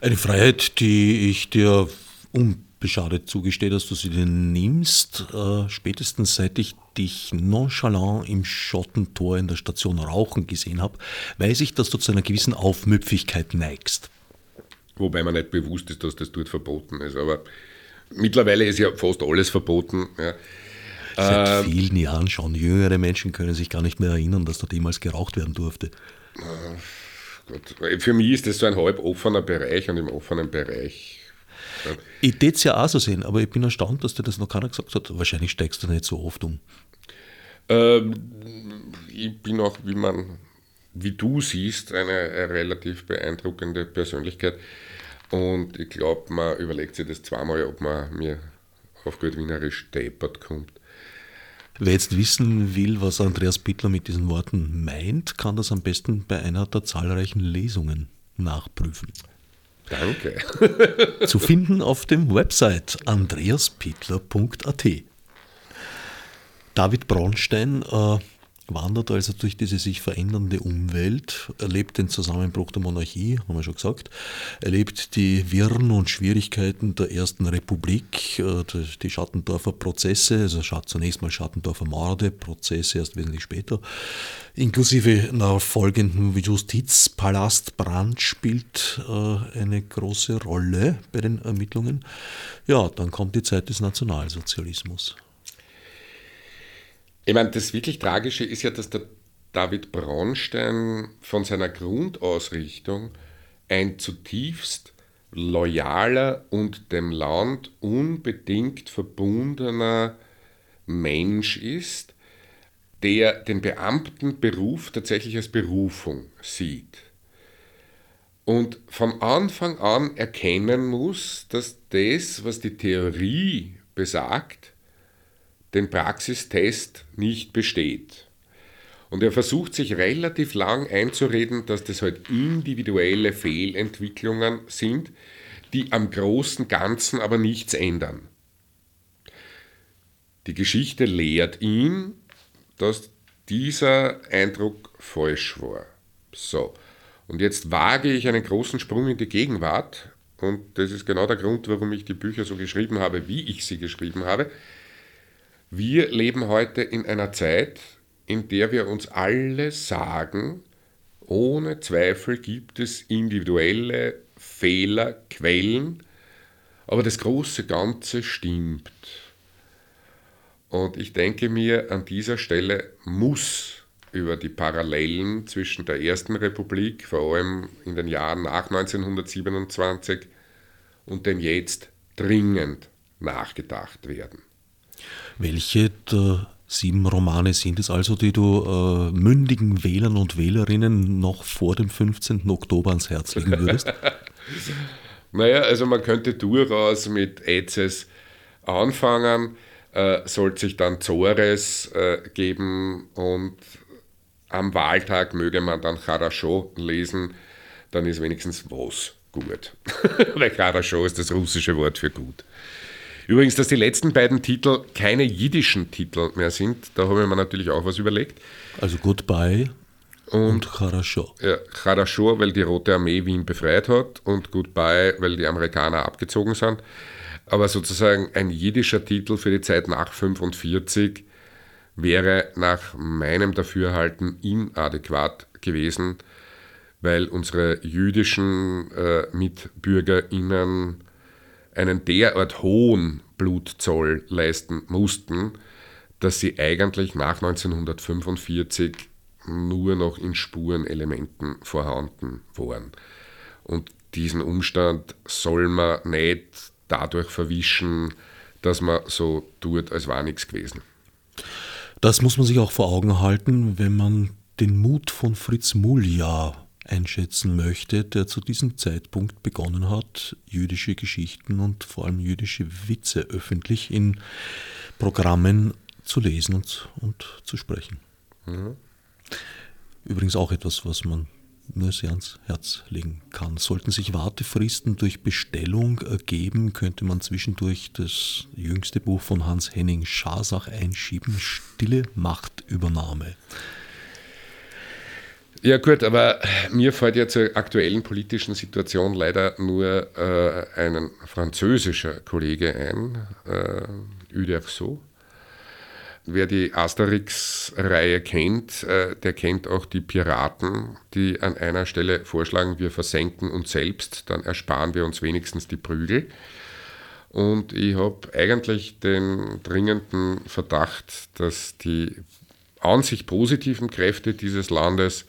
Eine Freiheit, die ich dir unbeschadet zugestehe, dass du sie dir nimmst, äh, spätestens seit ich dich nonchalant im Schottentor in der Station rauchen gesehen habe, weiß ich, dass du zu einer gewissen Aufmüpfigkeit neigst. Wobei mir nicht bewusst ist, dass das dort verboten ist. Aber mittlerweile ist ja fast alles verboten. Ja. Seit äh, vielen Jahren schon. Jüngere Menschen können sich gar nicht mehr erinnern, dass dort jemals geraucht werden durfte. Gott. Für mich ist das so ein halb offener Bereich und im offenen Bereich ich würde es ja auch so sehen, aber ich bin erstaunt, dass dir das noch keiner gesagt hat. Wahrscheinlich steigst du nicht so oft um. Ähm, ich bin auch, wie man, wie du siehst, eine, eine relativ beeindruckende Persönlichkeit. Und ich glaube, man überlegt sich das zweimal, ob man mir auf gut Wienerisch deppert kommt. Wer jetzt wissen will, was Andreas Bittler mit diesen Worten meint, kann das am besten bei einer der zahlreichen Lesungen nachprüfen. Danke. Zu finden auf dem Website andreaspittler.at. David Braunstein äh, wandert also durch diese sich verändernde Umwelt, erlebt den Zusammenbruch der Monarchie, haben wir schon gesagt, erlebt die Wirren und Schwierigkeiten der Ersten Republik, äh, die Schattendorfer Prozesse, also zunächst mal Schattendorfer Morde, Prozesse erst wesentlich später, inklusive einer folgenden Justizpalastbrand spielt äh, eine große Rolle bei den Ermittlungen. Ja, dann kommt die Zeit des Nationalsozialismus. Ich meine, das wirklich Tragische ist ja, dass der David Braunstein von seiner Grundausrichtung ein zutiefst loyaler und dem Land unbedingt verbundener Mensch ist, der den Beamtenberuf tatsächlich als Berufung sieht. Und von Anfang an erkennen muss, dass das, was die Theorie besagt, den Praxistest nicht besteht. Und er versucht sich relativ lang einzureden, dass das halt individuelle Fehlentwicklungen sind, die am großen Ganzen aber nichts ändern. Die Geschichte lehrt ihn, dass dieser Eindruck falsch war. So, und jetzt wage ich einen großen Sprung in die Gegenwart, und das ist genau der Grund, warum ich die Bücher so geschrieben habe, wie ich sie geschrieben habe. Wir leben heute in einer Zeit, in der wir uns alle sagen, ohne Zweifel gibt es individuelle Fehler, Quellen, aber das große Ganze stimmt. Und ich denke mir, an dieser Stelle muss über die Parallelen zwischen der Ersten Republik, vor allem in den Jahren nach 1927, und dem Jetzt dringend nachgedacht werden. Welche der sieben Romane sind es also, die du äh, mündigen Wählern und Wählerinnen noch vor dem 15. Oktober ans Herz legen würdest? naja, also man könnte durchaus mit Ezes anfangen, äh, sollte sich dann Zores äh, geben und am Wahltag möge man dann Charachot lesen, dann ist wenigstens was gut. Weil Charachot ist das russische Wort für gut. Übrigens, dass die letzten beiden Titel keine jiddischen Titel mehr sind, da habe ich mir natürlich auch was überlegt. Also Goodbye und, und Charachot. Ja, Charachot, weil die Rote Armee Wien befreit hat und Goodbye, weil die Amerikaner abgezogen sind. Aber sozusagen ein jiddischer Titel für die Zeit nach 45 wäre nach meinem Dafürhalten inadäquat gewesen, weil unsere jüdischen äh, MitbürgerInnen einen derart hohen Blutzoll leisten mussten, dass sie eigentlich nach 1945 nur noch in Spurenelementen vorhanden waren. Und diesen Umstand soll man nicht dadurch verwischen, dass man so tut, als war nichts gewesen. Das muss man sich auch vor Augen halten, wenn man den Mut von Fritz Mulja einschätzen möchte, der zu diesem Zeitpunkt begonnen hat, jüdische Geschichten und vor allem jüdische Witze öffentlich in Programmen zu lesen und, und zu sprechen. Mhm. Übrigens auch etwas, was man nur sehr ans Herz legen kann. Sollten sich Wartefristen durch Bestellung ergeben, könnte man zwischendurch das jüngste Buch von Hans Henning Schasach einschieben, Stille Machtübernahme. Ja gut, aber mir fällt ja zur aktuellen politischen Situation leider nur äh, ein französischer Kollege ein, äh, Uderso. Wer die Asterix-Reihe kennt, äh, der kennt auch die Piraten, die an einer Stelle vorschlagen, wir versenken uns selbst, dann ersparen wir uns wenigstens die Prügel. Und ich habe eigentlich den dringenden Verdacht, dass die an sich positiven Kräfte dieses Landes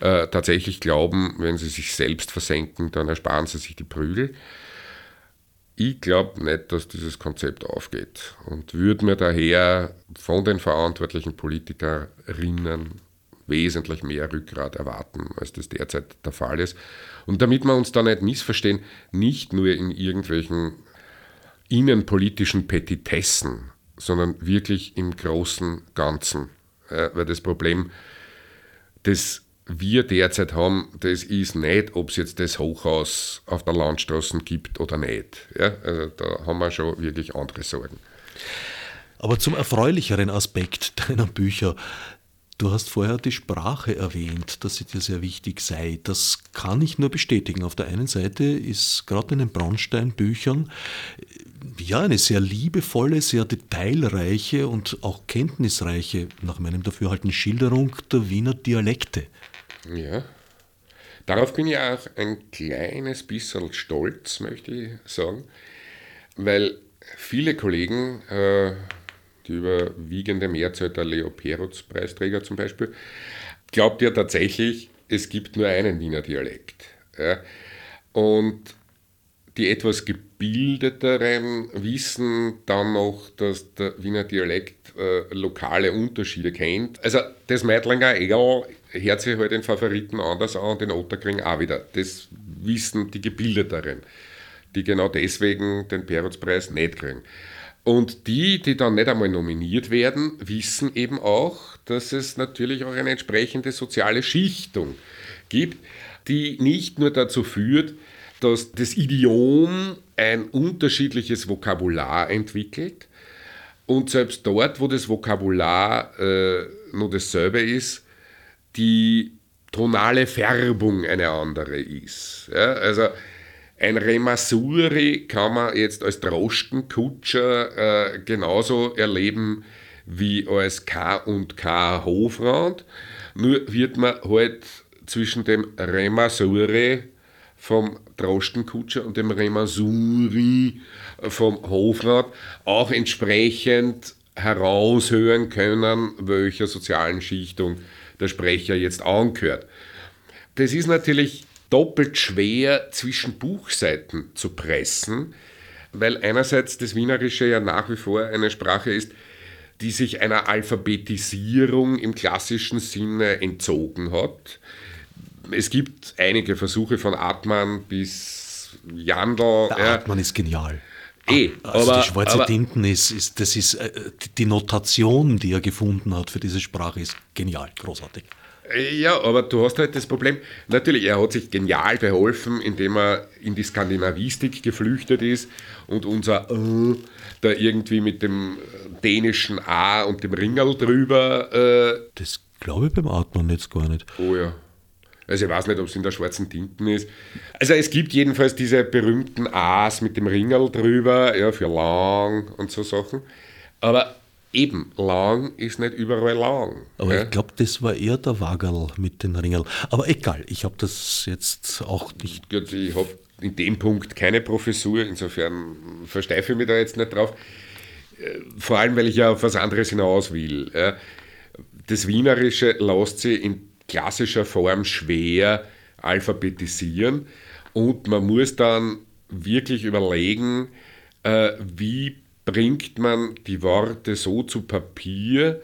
äh, tatsächlich glauben, wenn sie sich selbst versenken, dann ersparen sie sich die Prügel. Ich glaube nicht, dass dieses Konzept aufgeht und würde mir daher von den verantwortlichen Politikerinnen wesentlich mehr Rückgrat erwarten, als das derzeit der Fall ist. Und damit wir uns da nicht missverstehen, nicht nur in irgendwelchen innenpolitischen Petitessen, sondern wirklich im großen Ganzen. weil das Problem des wir derzeit haben, das ist nicht, ob es jetzt das Hochhaus auf der Landstraße gibt oder nicht. Ja, also da haben wir schon wirklich andere Sorgen. Aber zum erfreulicheren Aspekt deiner Bücher. Du hast vorher die Sprache erwähnt, dass sie dir sehr wichtig sei. Das kann ich nur bestätigen. Auf der einen Seite ist gerade in den Braunstein-Büchern ja eine sehr liebevolle, sehr detailreiche und auch kenntnisreiche, nach meinem Dafürhalten, Schilderung der Wiener Dialekte ja. Darauf bin ich auch ein kleines bisschen stolz, möchte ich sagen, weil viele Kollegen, äh, die überwiegende Mehrzahl der Leo Perutz-Preisträger zum Beispiel, glaubt ja tatsächlich, es gibt nur einen Wiener Dialekt. Und die etwas gebildeteren wissen dann noch, dass der Wiener Dialekt äh, lokale Unterschiede kennt. Also das Meidlinger Egal hört sich halt den Favoriten anders an und den Otterkring auch wieder. Das wissen die Gebildeteren, die genau deswegen den Perutspreis nicht kriegen. Und die, die dann nicht einmal nominiert werden, wissen eben auch, dass es natürlich auch eine entsprechende soziale Schichtung gibt, die nicht nur dazu führt, dass das Idiom ein unterschiedliches Vokabular entwickelt und selbst dort, wo das Vokabular äh, nur dasselbe ist, die tonale Färbung eine andere ist. Ja, also ein Remasuri kann man jetzt als Droschkenkutscher äh, genauso erleben wie als K und K Hofrat. Nur wird man halt zwischen dem Remasuri vom Droschkenkutscher und dem Remasuri vom Hofrat auch entsprechend heraushören können, welcher sozialen Schichtung der Sprecher jetzt angehört. Das ist natürlich doppelt schwer zwischen Buchseiten zu pressen, weil einerseits das Wienerische ja nach wie vor eine Sprache ist, die sich einer Alphabetisierung im klassischen Sinne entzogen hat. Es gibt einige Versuche von Atman bis Jandl. Der ja. Atman ist genial. Eh, also aber, die schwarze aber, Tinten ist, ist, das ist äh, die Notation, die er gefunden hat für diese Sprache, ist genial, großartig. Ja, aber du hast halt das Problem, natürlich, er hat sich genial beholfen, indem er in die Skandinavistik geflüchtet ist und unser äh, da irgendwie mit dem dänischen A und dem Ringerl drüber. Äh das glaube ich beim Atmen jetzt gar nicht. Oh ja. Also ich weiß nicht, ob es in der schwarzen Tinten ist. Also es gibt jedenfalls diese berühmten A's mit dem Ringerl drüber, ja, für lang und so Sachen. Aber Eben, lang ist nicht überall lang. Aber ja? ich glaube, das war eher der Wagerl mit den Ringeln. Aber egal, ich habe das jetzt auch nicht. Ich habe in dem Punkt keine Professur, insofern versteife ich mich da jetzt nicht drauf. Äh, vor allem, weil ich ja auf was anderes hinaus will. Das Wienerische lässt sich in klassischer Form schwer alphabetisieren und man muss dann wirklich überlegen, äh, wie bringt man die Worte so zu Papier,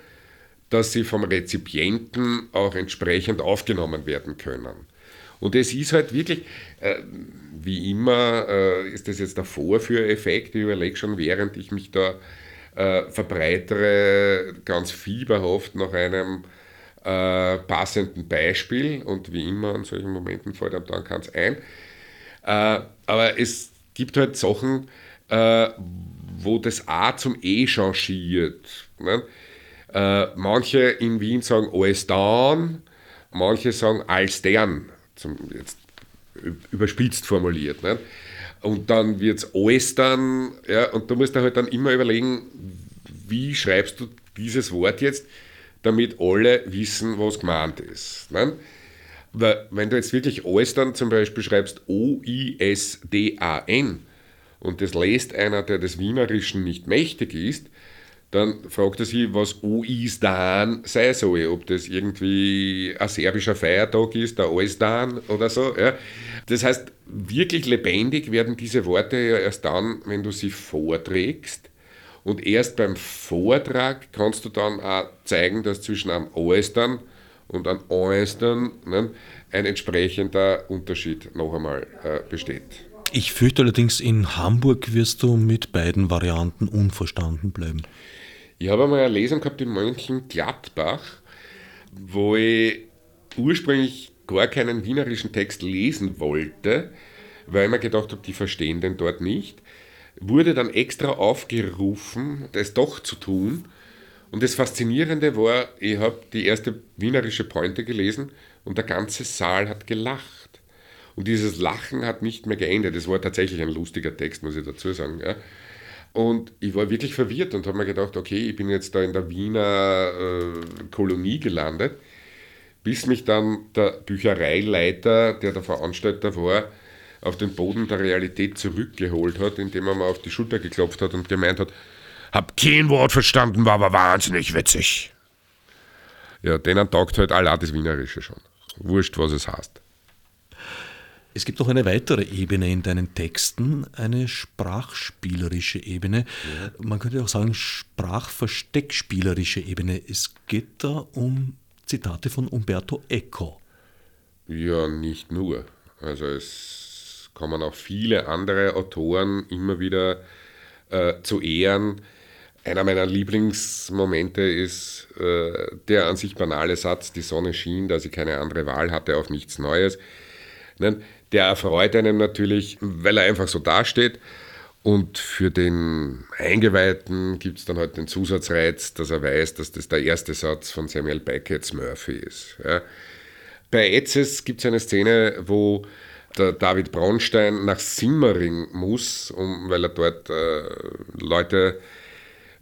dass sie vom Rezipienten auch entsprechend aufgenommen werden können. Und es ist halt wirklich, äh, wie immer, äh, ist das jetzt der Vorführeffekt. Ich überlege schon, während ich mich da äh, verbreitere, ganz fieberhaft nach einem äh, passenden Beispiel. Und wie immer an solchen Momenten fällt einem dann keins ein. Äh, aber es gibt halt Sachen, äh, wo das A zum E changiert. Ne? Äh, manche in Wien sagen alles dann, manche sagen als dern, zum, jetzt überspitzt formuliert. Ne? Und dann wird es alles dann, ja, und du musst dir halt dann immer überlegen, wie schreibst du dieses Wort jetzt, damit alle wissen, was gemeint ist. Ne? Wenn du jetzt wirklich alles dann zum Beispiel schreibst O-I-S-D-A-N, und das lässt einer, der des Wienerischen nicht mächtig ist, dann fragt er sich, was Oisdan sei soll, ob das irgendwie ein serbischer Feiertag ist, der Oisdan oder so. Ja. Das heißt, wirklich lebendig werden diese Worte ja erst dann, wenn du sie vorträgst. Und erst beim Vortrag kannst du dann auch zeigen, dass zwischen einem Oisdan und einem Oisdan ne, ein entsprechender Unterschied noch einmal äh, besteht. Ich fürchte allerdings, in Hamburg wirst du mit beiden Varianten unverstanden bleiben. Ich habe einmal eine Lesung gehabt in Mönchengladbach, wo ich ursprünglich gar keinen wienerischen Text lesen wollte, weil ich mir gedacht habe, die verstehen den dort nicht. Wurde dann extra aufgerufen, das doch zu tun. Und das Faszinierende war, ich habe die erste wienerische Pointe gelesen und der ganze Saal hat gelacht. Und dieses Lachen hat nicht mehr geendet. Es war tatsächlich ein lustiger Text, muss ich dazu sagen. Ja. Und ich war wirklich verwirrt und habe mir gedacht, okay, ich bin jetzt da in der Wiener äh, Kolonie gelandet, bis mich dann der Büchereileiter, der der Veranstalter war, auf den Boden der Realität zurückgeholt hat, indem er mir auf die Schulter geklopft hat und gemeint hat, hab kein Wort verstanden, war aber wahnsinnig witzig. Ja, denen taugt halt Allah das Wienerische schon. Wurscht, was es heißt. Es gibt noch eine weitere Ebene in deinen Texten, eine sprachspielerische Ebene. Ja. Man könnte auch sagen sprachversteckspielerische Ebene. Es geht da um Zitate von Umberto Eco. Ja, nicht nur. Also es kommen auch viele andere Autoren immer wieder äh, zu Ehren. Einer meiner Lieblingsmomente ist äh, der an sich banale Satz, die Sonne schien, da sie keine andere Wahl hatte, auf nichts Neues. Der erfreut einen natürlich, weil er einfach so dasteht. Und für den Eingeweihten gibt es dann halt den Zusatzreiz, dass er weiß, dass das der erste Satz von Samuel Beckett's Murphy ist. Ja. Bei Etzes gibt es eine Szene, wo der David Braunstein nach Simmering muss, um, weil er dort äh, Leute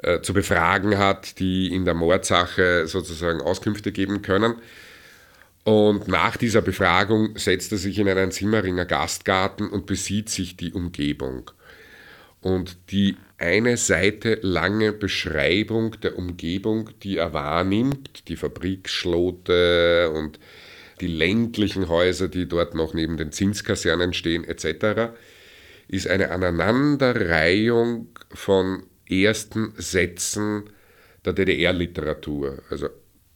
äh, zu befragen hat, die in der Mordsache sozusagen Auskünfte geben können. Und nach dieser Befragung setzt er sich in einen Simmeringer Gastgarten und besieht sich die Umgebung. Und die eine Seite lange Beschreibung der Umgebung, die er wahrnimmt, die Fabriksschlote und die ländlichen Häuser, die dort noch neben den Zinskasernen stehen, etc., ist eine Aneinanderreihung von ersten Sätzen der DDR-Literatur. Also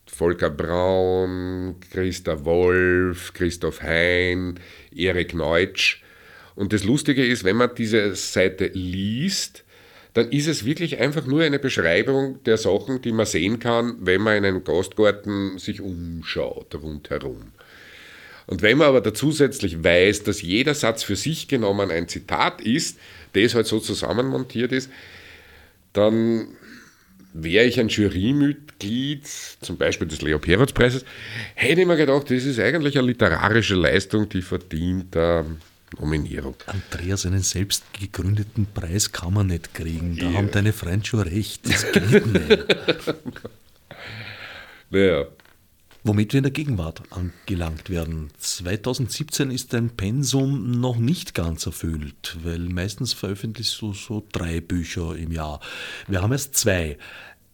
Volker Braun, Christa Wolf, Christoph Hein, Erik Neutsch. Und das Lustige ist, wenn man diese Seite liest, dann ist es wirklich einfach nur eine Beschreibung der Sachen, die man sehen kann, wenn man in einem Gastgarten sich umschaut rundherum. Und wenn man aber da zusätzlich weiß, dass jeder Satz für sich genommen ein Zitat ist, das halt so zusammenmontiert ist, dann wäre ich ein Jurymitglied, zum Beispiel des Leo Perotz Preises, hätte ich mir gedacht, das ist eigentlich eine literarische Leistung, die verdient äh, Nominierung. Andreas, einen selbst gegründeten Preis kann man nicht kriegen. Da ja. haben deine Freunde schon recht. Das geht nicht. naja. Womit wir in der Gegenwart angelangt werden. 2017 ist dein Pensum noch nicht ganz erfüllt, weil meistens veröffentlichst du so drei Bücher im Jahr. Wir haben erst zwei.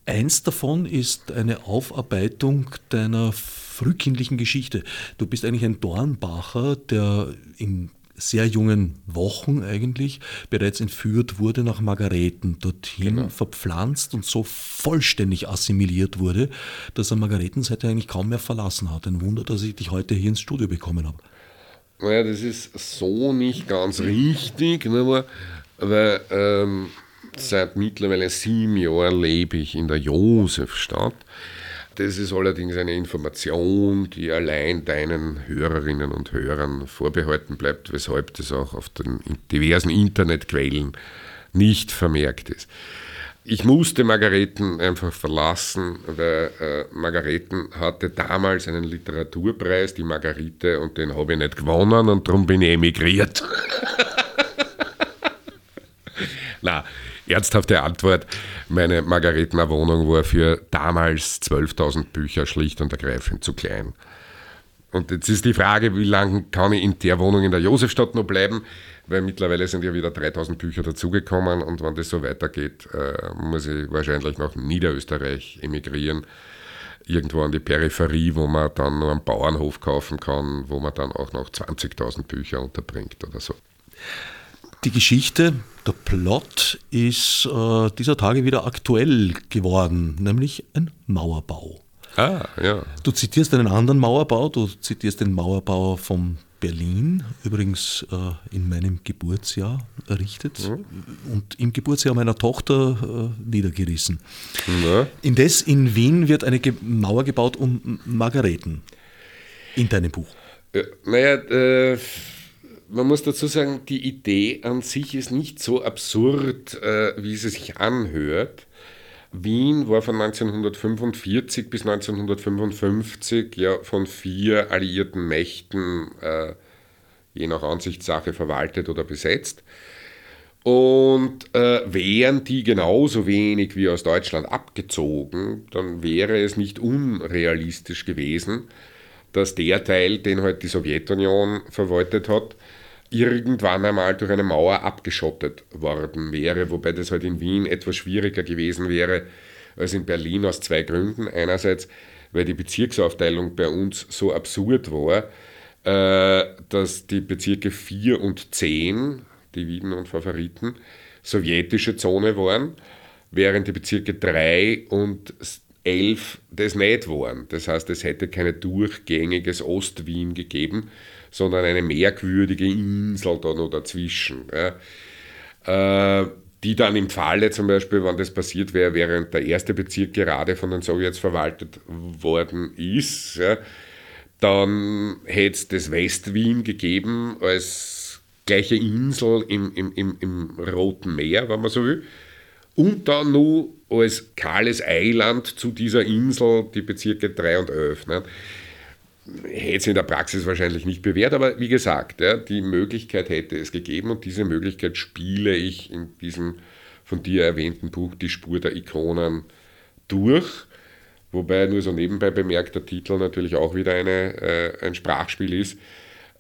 Eins davon ist eine Aufarbeitung deiner frühkindlichen Geschichte. Du bist eigentlich ein Dornbacher, der in sehr jungen Wochen eigentlich bereits entführt wurde nach Margareten, dorthin genau. verpflanzt und so vollständig assimiliert wurde, dass er Margaretenseite eigentlich kaum mehr verlassen hat. Ein Wunder, dass ich dich heute hier ins Studio bekommen habe. Naja, das ist so nicht ganz richtig, ne, weil ähm, seit mittlerweile sieben Jahren lebe ich in der Josefstadt. Das ist allerdings eine Information, die allein deinen Hörerinnen und Hörern vorbehalten bleibt, weshalb das auch auf den diversen Internetquellen nicht vermerkt ist. Ich musste Margareten einfach verlassen, weil äh, Margareten hatte damals einen Literaturpreis, die Margarite, und den habe ich nicht gewonnen und darum bin ich emigriert. Na, ernsthafte Antwort. Meine Margaretener Wohnung war für damals 12.000 Bücher schlicht und ergreifend zu klein. Und jetzt ist die Frage, wie lange kann ich in der Wohnung in der Josefstadt noch bleiben, weil mittlerweile sind ja wieder 3000 Bücher dazugekommen und wenn das so weitergeht, äh, muss ich wahrscheinlich nach Niederösterreich emigrieren, irgendwo an die Peripherie, wo man dann nur einen Bauernhof kaufen kann, wo man dann auch noch 20.000 Bücher unterbringt oder so. Die Geschichte, der Plot ist äh, dieser Tage wieder aktuell geworden, nämlich ein Mauerbau. Ah, ja. Du zitierst einen anderen Mauerbau, du zitierst den Mauerbau von Berlin, übrigens äh, in meinem Geburtsjahr errichtet mhm. und im Geburtsjahr meiner Tochter äh, niedergerissen. Mhm. Indes in Wien wird eine Mauer gebaut um Margareten in deinem Buch. Ja, naja, äh, man muss dazu sagen, die Idee an sich ist nicht so absurd, äh, wie sie sich anhört. Wien war von 1945 bis 1955 ja von vier alliierten Mächten äh, je nach Ansichtssache verwaltet oder besetzt. Und äh, wären die genauso wenig wie aus Deutschland abgezogen, dann wäre es nicht unrealistisch gewesen, dass der Teil, den halt die Sowjetunion verwaltet hat, irgendwann einmal durch eine Mauer abgeschottet worden wäre, wobei das halt in Wien etwas schwieriger gewesen wäre als in Berlin aus zwei Gründen. Einerseits, weil die Bezirksaufteilung bei uns so absurd war, äh, dass die Bezirke 4 und 10, die Wieden und Favoriten, sowjetische Zone waren, während die Bezirke 3 und 11 das nicht waren. Das heißt, es hätte kein durchgängiges Ostwien gegeben, sondern eine merkwürdige Insel da noch dazwischen. Ja. Äh, die dann im Falle zum Beispiel, wenn das passiert wäre, während der erste Bezirk gerade von den Sowjets verwaltet worden ist, ja, dann hätte es das West-Wien gegeben als gleiche Insel im, im, im, im Roten Meer, wenn man so will. Und dann nur als kahles Eiland zu dieser Insel die Bezirke 3 und 11. Ne? Hätte es in der Praxis wahrscheinlich nicht bewährt, aber wie gesagt, ja, die Möglichkeit hätte es gegeben und diese Möglichkeit spiele ich in diesem von dir erwähnten Buch Die Spur der Ikonen durch. Wobei nur so nebenbei bemerkt der Titel natürlich auch wieder eine, äh, ein Sprachspiel ist.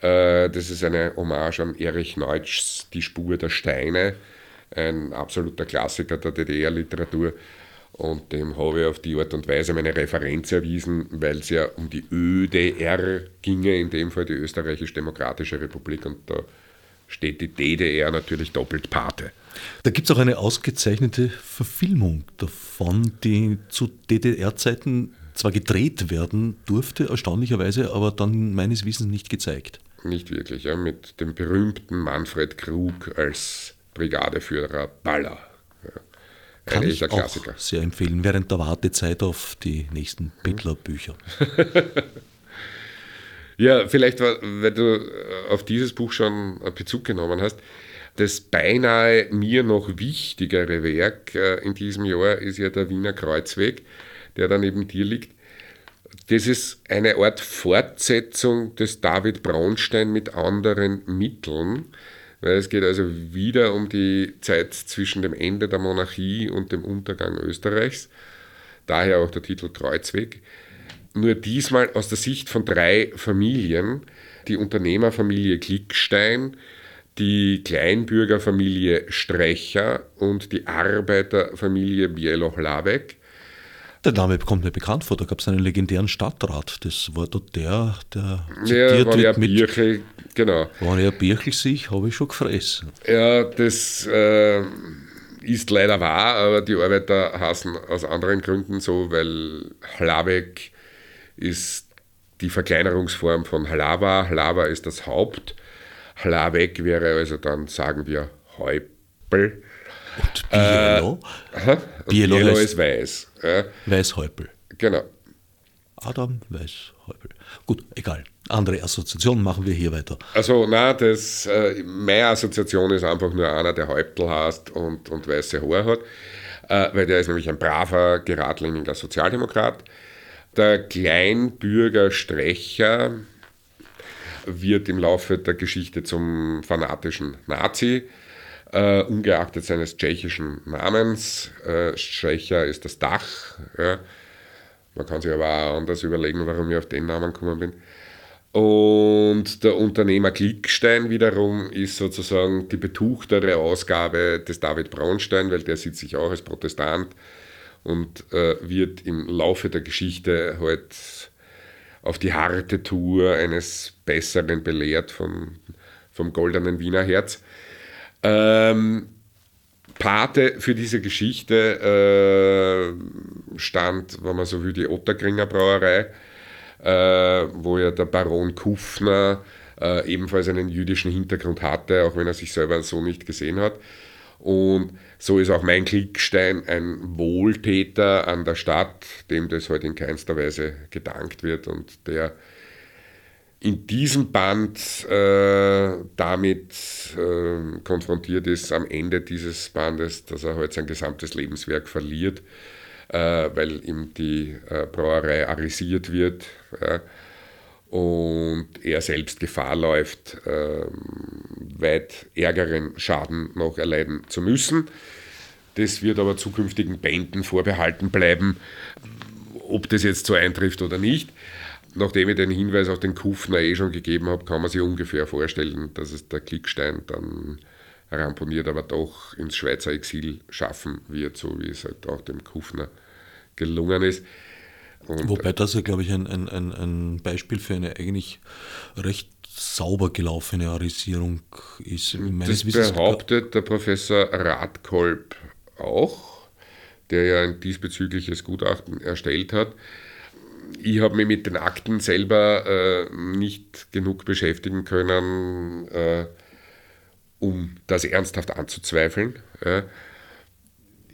Äh, das ist eine Hommage an Erich Neutschs Die Spur der Steine, ein absoluter Klassiker der DDR-Literatur und dem habe ich auf die Art und Weise meine Referenz erwiesen, weil es ja um die ÖDR ginge, in dem Fall die Österreichisch-Demokratische Republik. Und da steht die DDR natürlich doppelt Pate. Da gibt es auch eine ausgezeichnete Verfilmung davon, die zu DDR-Zeiten zwar gedreht werden durfte, erstaunlicherweise, aber dann meines Wissens nicht gezeigt. Nicht wirklich, ja, mit dem berühmten Manfred Krug als Brigadeführer Baller. Kann Ein ich Klassiker. Auch sehr empfehlen, während der Wartezeit auf die nächsten Bittler-Bücher. ja, vielleicht, weil du äh, auf dieses Buch schon Bezug genommen hast. Das beinahe mir noch wichtigere Werk äh, in diesem Jahr ist ja der Wiener Kreuzweg, der da neben dir liegt. Das ist eine Art Fortsetzung des David Braunstein mit anderen Mitteln. Es geht also wieder um die Zeit zwischen dem Ende der Monarchie und dem Untergang Österreichs. Daher auch der Titel Kreuzweg. Nur diesmal aus der Sicht von drei Familien. Die Unternehmerfamilie Klickstein, die Kleinbürgerfamilie Strecher und die Arbeiterfamilie Bieloch-Labeck. Der Name kommt mir bekannt vor, da gab es einen legendären Stadtrat. Das war dort der, der zitiert ja, wird mit... genau. Wenn er Birchel sich, habe ich schon gefressen. Ja, das äh, ist leider wahr, aber die Arbeiter hassen aus anderen Gründen so, weil Hlabeck ist die Verkleinerungsform von Hlava. Hlava ist das Haupt. Hlabeck wäre also dann, sagen wir, Häupl. Und Bielo? Äh, Bielo, Bielo ist weiß. Ja. Weißhäupl. Genau. Adam Weißhäupl. Gut, egal. Andere Assoziationen machen wir hier weiter. Also, nein, das, äh, meine Assoziation ist einfach nur einer, der Häuptel heißt und, und weiße Haare hat, äh, weil der ist nämlich ein braver, geradliniger Sozialdemokrat. Der Kleinbürger Strecher wird im Laufe der Geschichte zum fanatischen Nazi äh, ungeachtet seines tschechischen Namens. Äh, Tschecher ist das Dach. Ja. Man kann sich aber auch anders überlegen, warum ich auf den Namen gekommen bin. Und der Unternehmer Klickstein wiederum ist sozusagen die betuchtere Ausgabe des David Braunstein, weil der sieht sich auch als Protestant und äh, wird im Laufe der Geschichte halt auf die harte Tour eines Besseren belehrt vom, vom goldenen Wiener Herz. Ähm, Pate für diese Geschichte äh, stand, wenn man so will, die Otterkringer Brauerei, äh, wo ja der Baron Kufner äh, ebenfalls einen jüdischen Hintergrund hatte, auch wenn er sich selber so nicht gesehen hat. Und so ist auch mein Klickstein ein Wohltäter an der Stadt, dem das heute halt in keinster Weise gedankt wird und der in diesem Band äh, damit äh, konfrontiert ist, am Ende dieses Bandes, dass er halt sein gesamtes Lebenswerk verliert, äh, weil ihm die äh, Brauerei arisiert wird und er selbst Gefahr läuft, ähm, weit ärgeren Schaden noch erleiden zu müssen. Das wird aber zukünftigen Bänden vorbehalten bleiben, ob das jetzt so eintrifft oder nicht nachdem ich den Hinweis auf den Kufner eh schon gegeben habe, kann man sich ungefähr vorstellen, dass es der Klickstein dann ramponiert, aber doch ins Schweizer Exil schaffen wird, so wie es halt auch dem Kufner gelungen ist. Und Wobei das ja, glaube ich, ein, ein, ein Beispiel für eine eigentlich recht sauber gelaufene Arisierung ist. Meines das behauptet der Professor Radkolb auch, der ja ein diesbezügliches Gutachten erstellt hat ich habe mich mit den Akten selber äh, nicht genug beschäftigen können, äh, um das ernsthaft anzuzweifeln. Ja.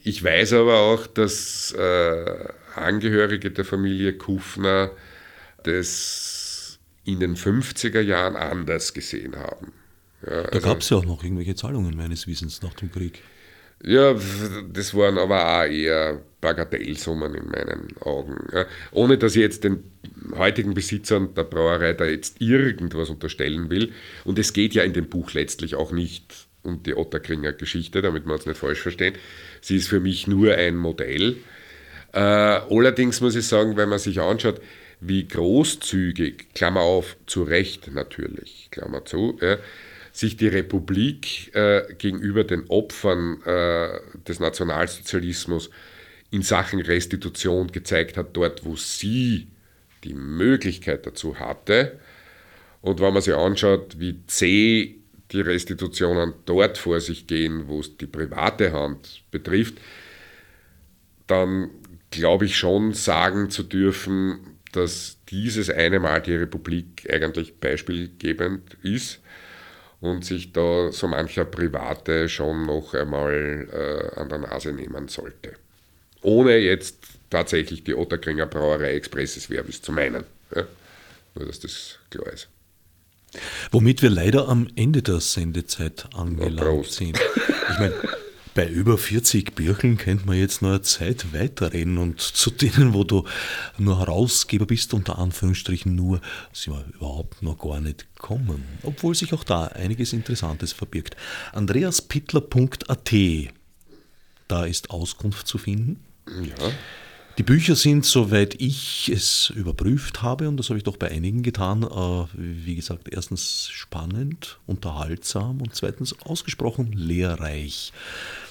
Ich weiß aber auch, dass äh, Angehörige der Familie Kufner das in den 50er Jahren anders gesehen haben. Ja, da also, gab es ja auch noch irgendwelche Zahlungen meines Wissens nach dem Krieg. Ja, das waren aber auch eher Bagatellsummen in meinen Augen. Ohne dass ich jetzt den heutigen Besitzern der Brauerei da jetzt irgendwas unterstellen will. Und es geht ja in dem Buch letztlich auch nicht um die Otterkringer Geschichte, damit wir uns nicht falsch verstehen. Sie ist für mich nur ein Modell. Äh, allerdings muss ich sagen, wenn man sich anschaut, wie großzügig, Klammer auf, zu Recht natürlich, Klammer zu, ja, sich die Republik äh, gegenüber den Opfern äh, des Nationalsozialismus in Sachen Restitution gezeigt hat, dort wo sie die Möglichkeit dazu hatte. Und wenn man sich anschaut, wie zäh die Restitutionen dort vor sich gehen, wo es die private Hand betrifft, dann glaube ich schon sagen zu dürfen, dass dieses eine Mal die Republik eigentlich beispielgebend ist und sich da so mancher Private schon noch einmal äh, an der Nase nehmen sollte. Ohne jetzt tatsächlich die Otterkringer Brauerei Expresses Verbis zu meinen. Ja? Nur, dass das klar ist. Womit wir leider am Ende der Sendezeit angelangt sind. Ich meine, bei über 40 Bircheln kennt man jetzt noch eine Zeit weiterreden und zu denen, wo du nur Herausgeber bist, unter Anführungsstrichen nur, sind wir überhaupt noch gar nicht gekommen. Obwohl sich auch da einiges Interessantes verbirgt. andreaspittler.at, da ist Auskunft zu finden. Ja. Die Bücher sind, soweit ich es überprüft habe, und das habe ich doch bei einigen getan, äh, wie gesagt, erstens spannend, unterhaltsam und zweitens ausgesprochen lehrreich.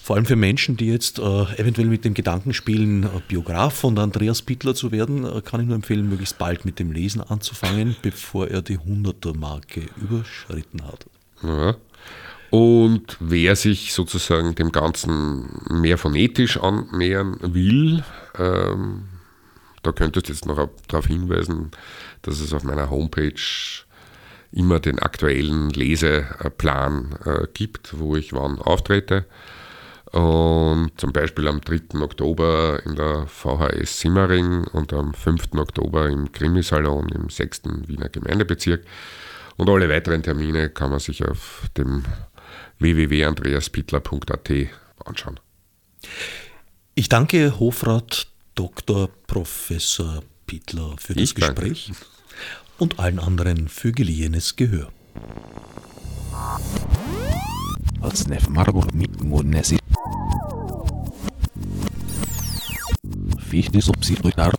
Vor allem für Menschen, die jetzt äh, eventuell mit dem Gedanken spielen, äh, Biograf von Andreas Pittler zu werden, kann ich nur empfehlen, möglichst bald mit dem Lesen anzufangen, bevor er die 100er-Marke überschritten hat. Ja. Und wer sich sozusagen dem Ganzen mehr phonetisch annähern will, ähm, da könntest du jetzt noch darauf hinweisen, dass es auf meiner Homepage immer den aktuellen Leseplan äh, gibt, wo ich wann auftrete. Und zum Beispiel am 3. Oktober in der VHS Simmering und am 5. Oktober im Krimisalon im 6. Wiener Gemeindebezirk. Und alle weiteren Termine kann man sich auf dem www.andreaspittler.at anschauen. Ich danke Hofrat Dr. Professor Pittler für das ich Gespräch danke. und allen anderen für geliehenes Gehör. Fichte subsidiar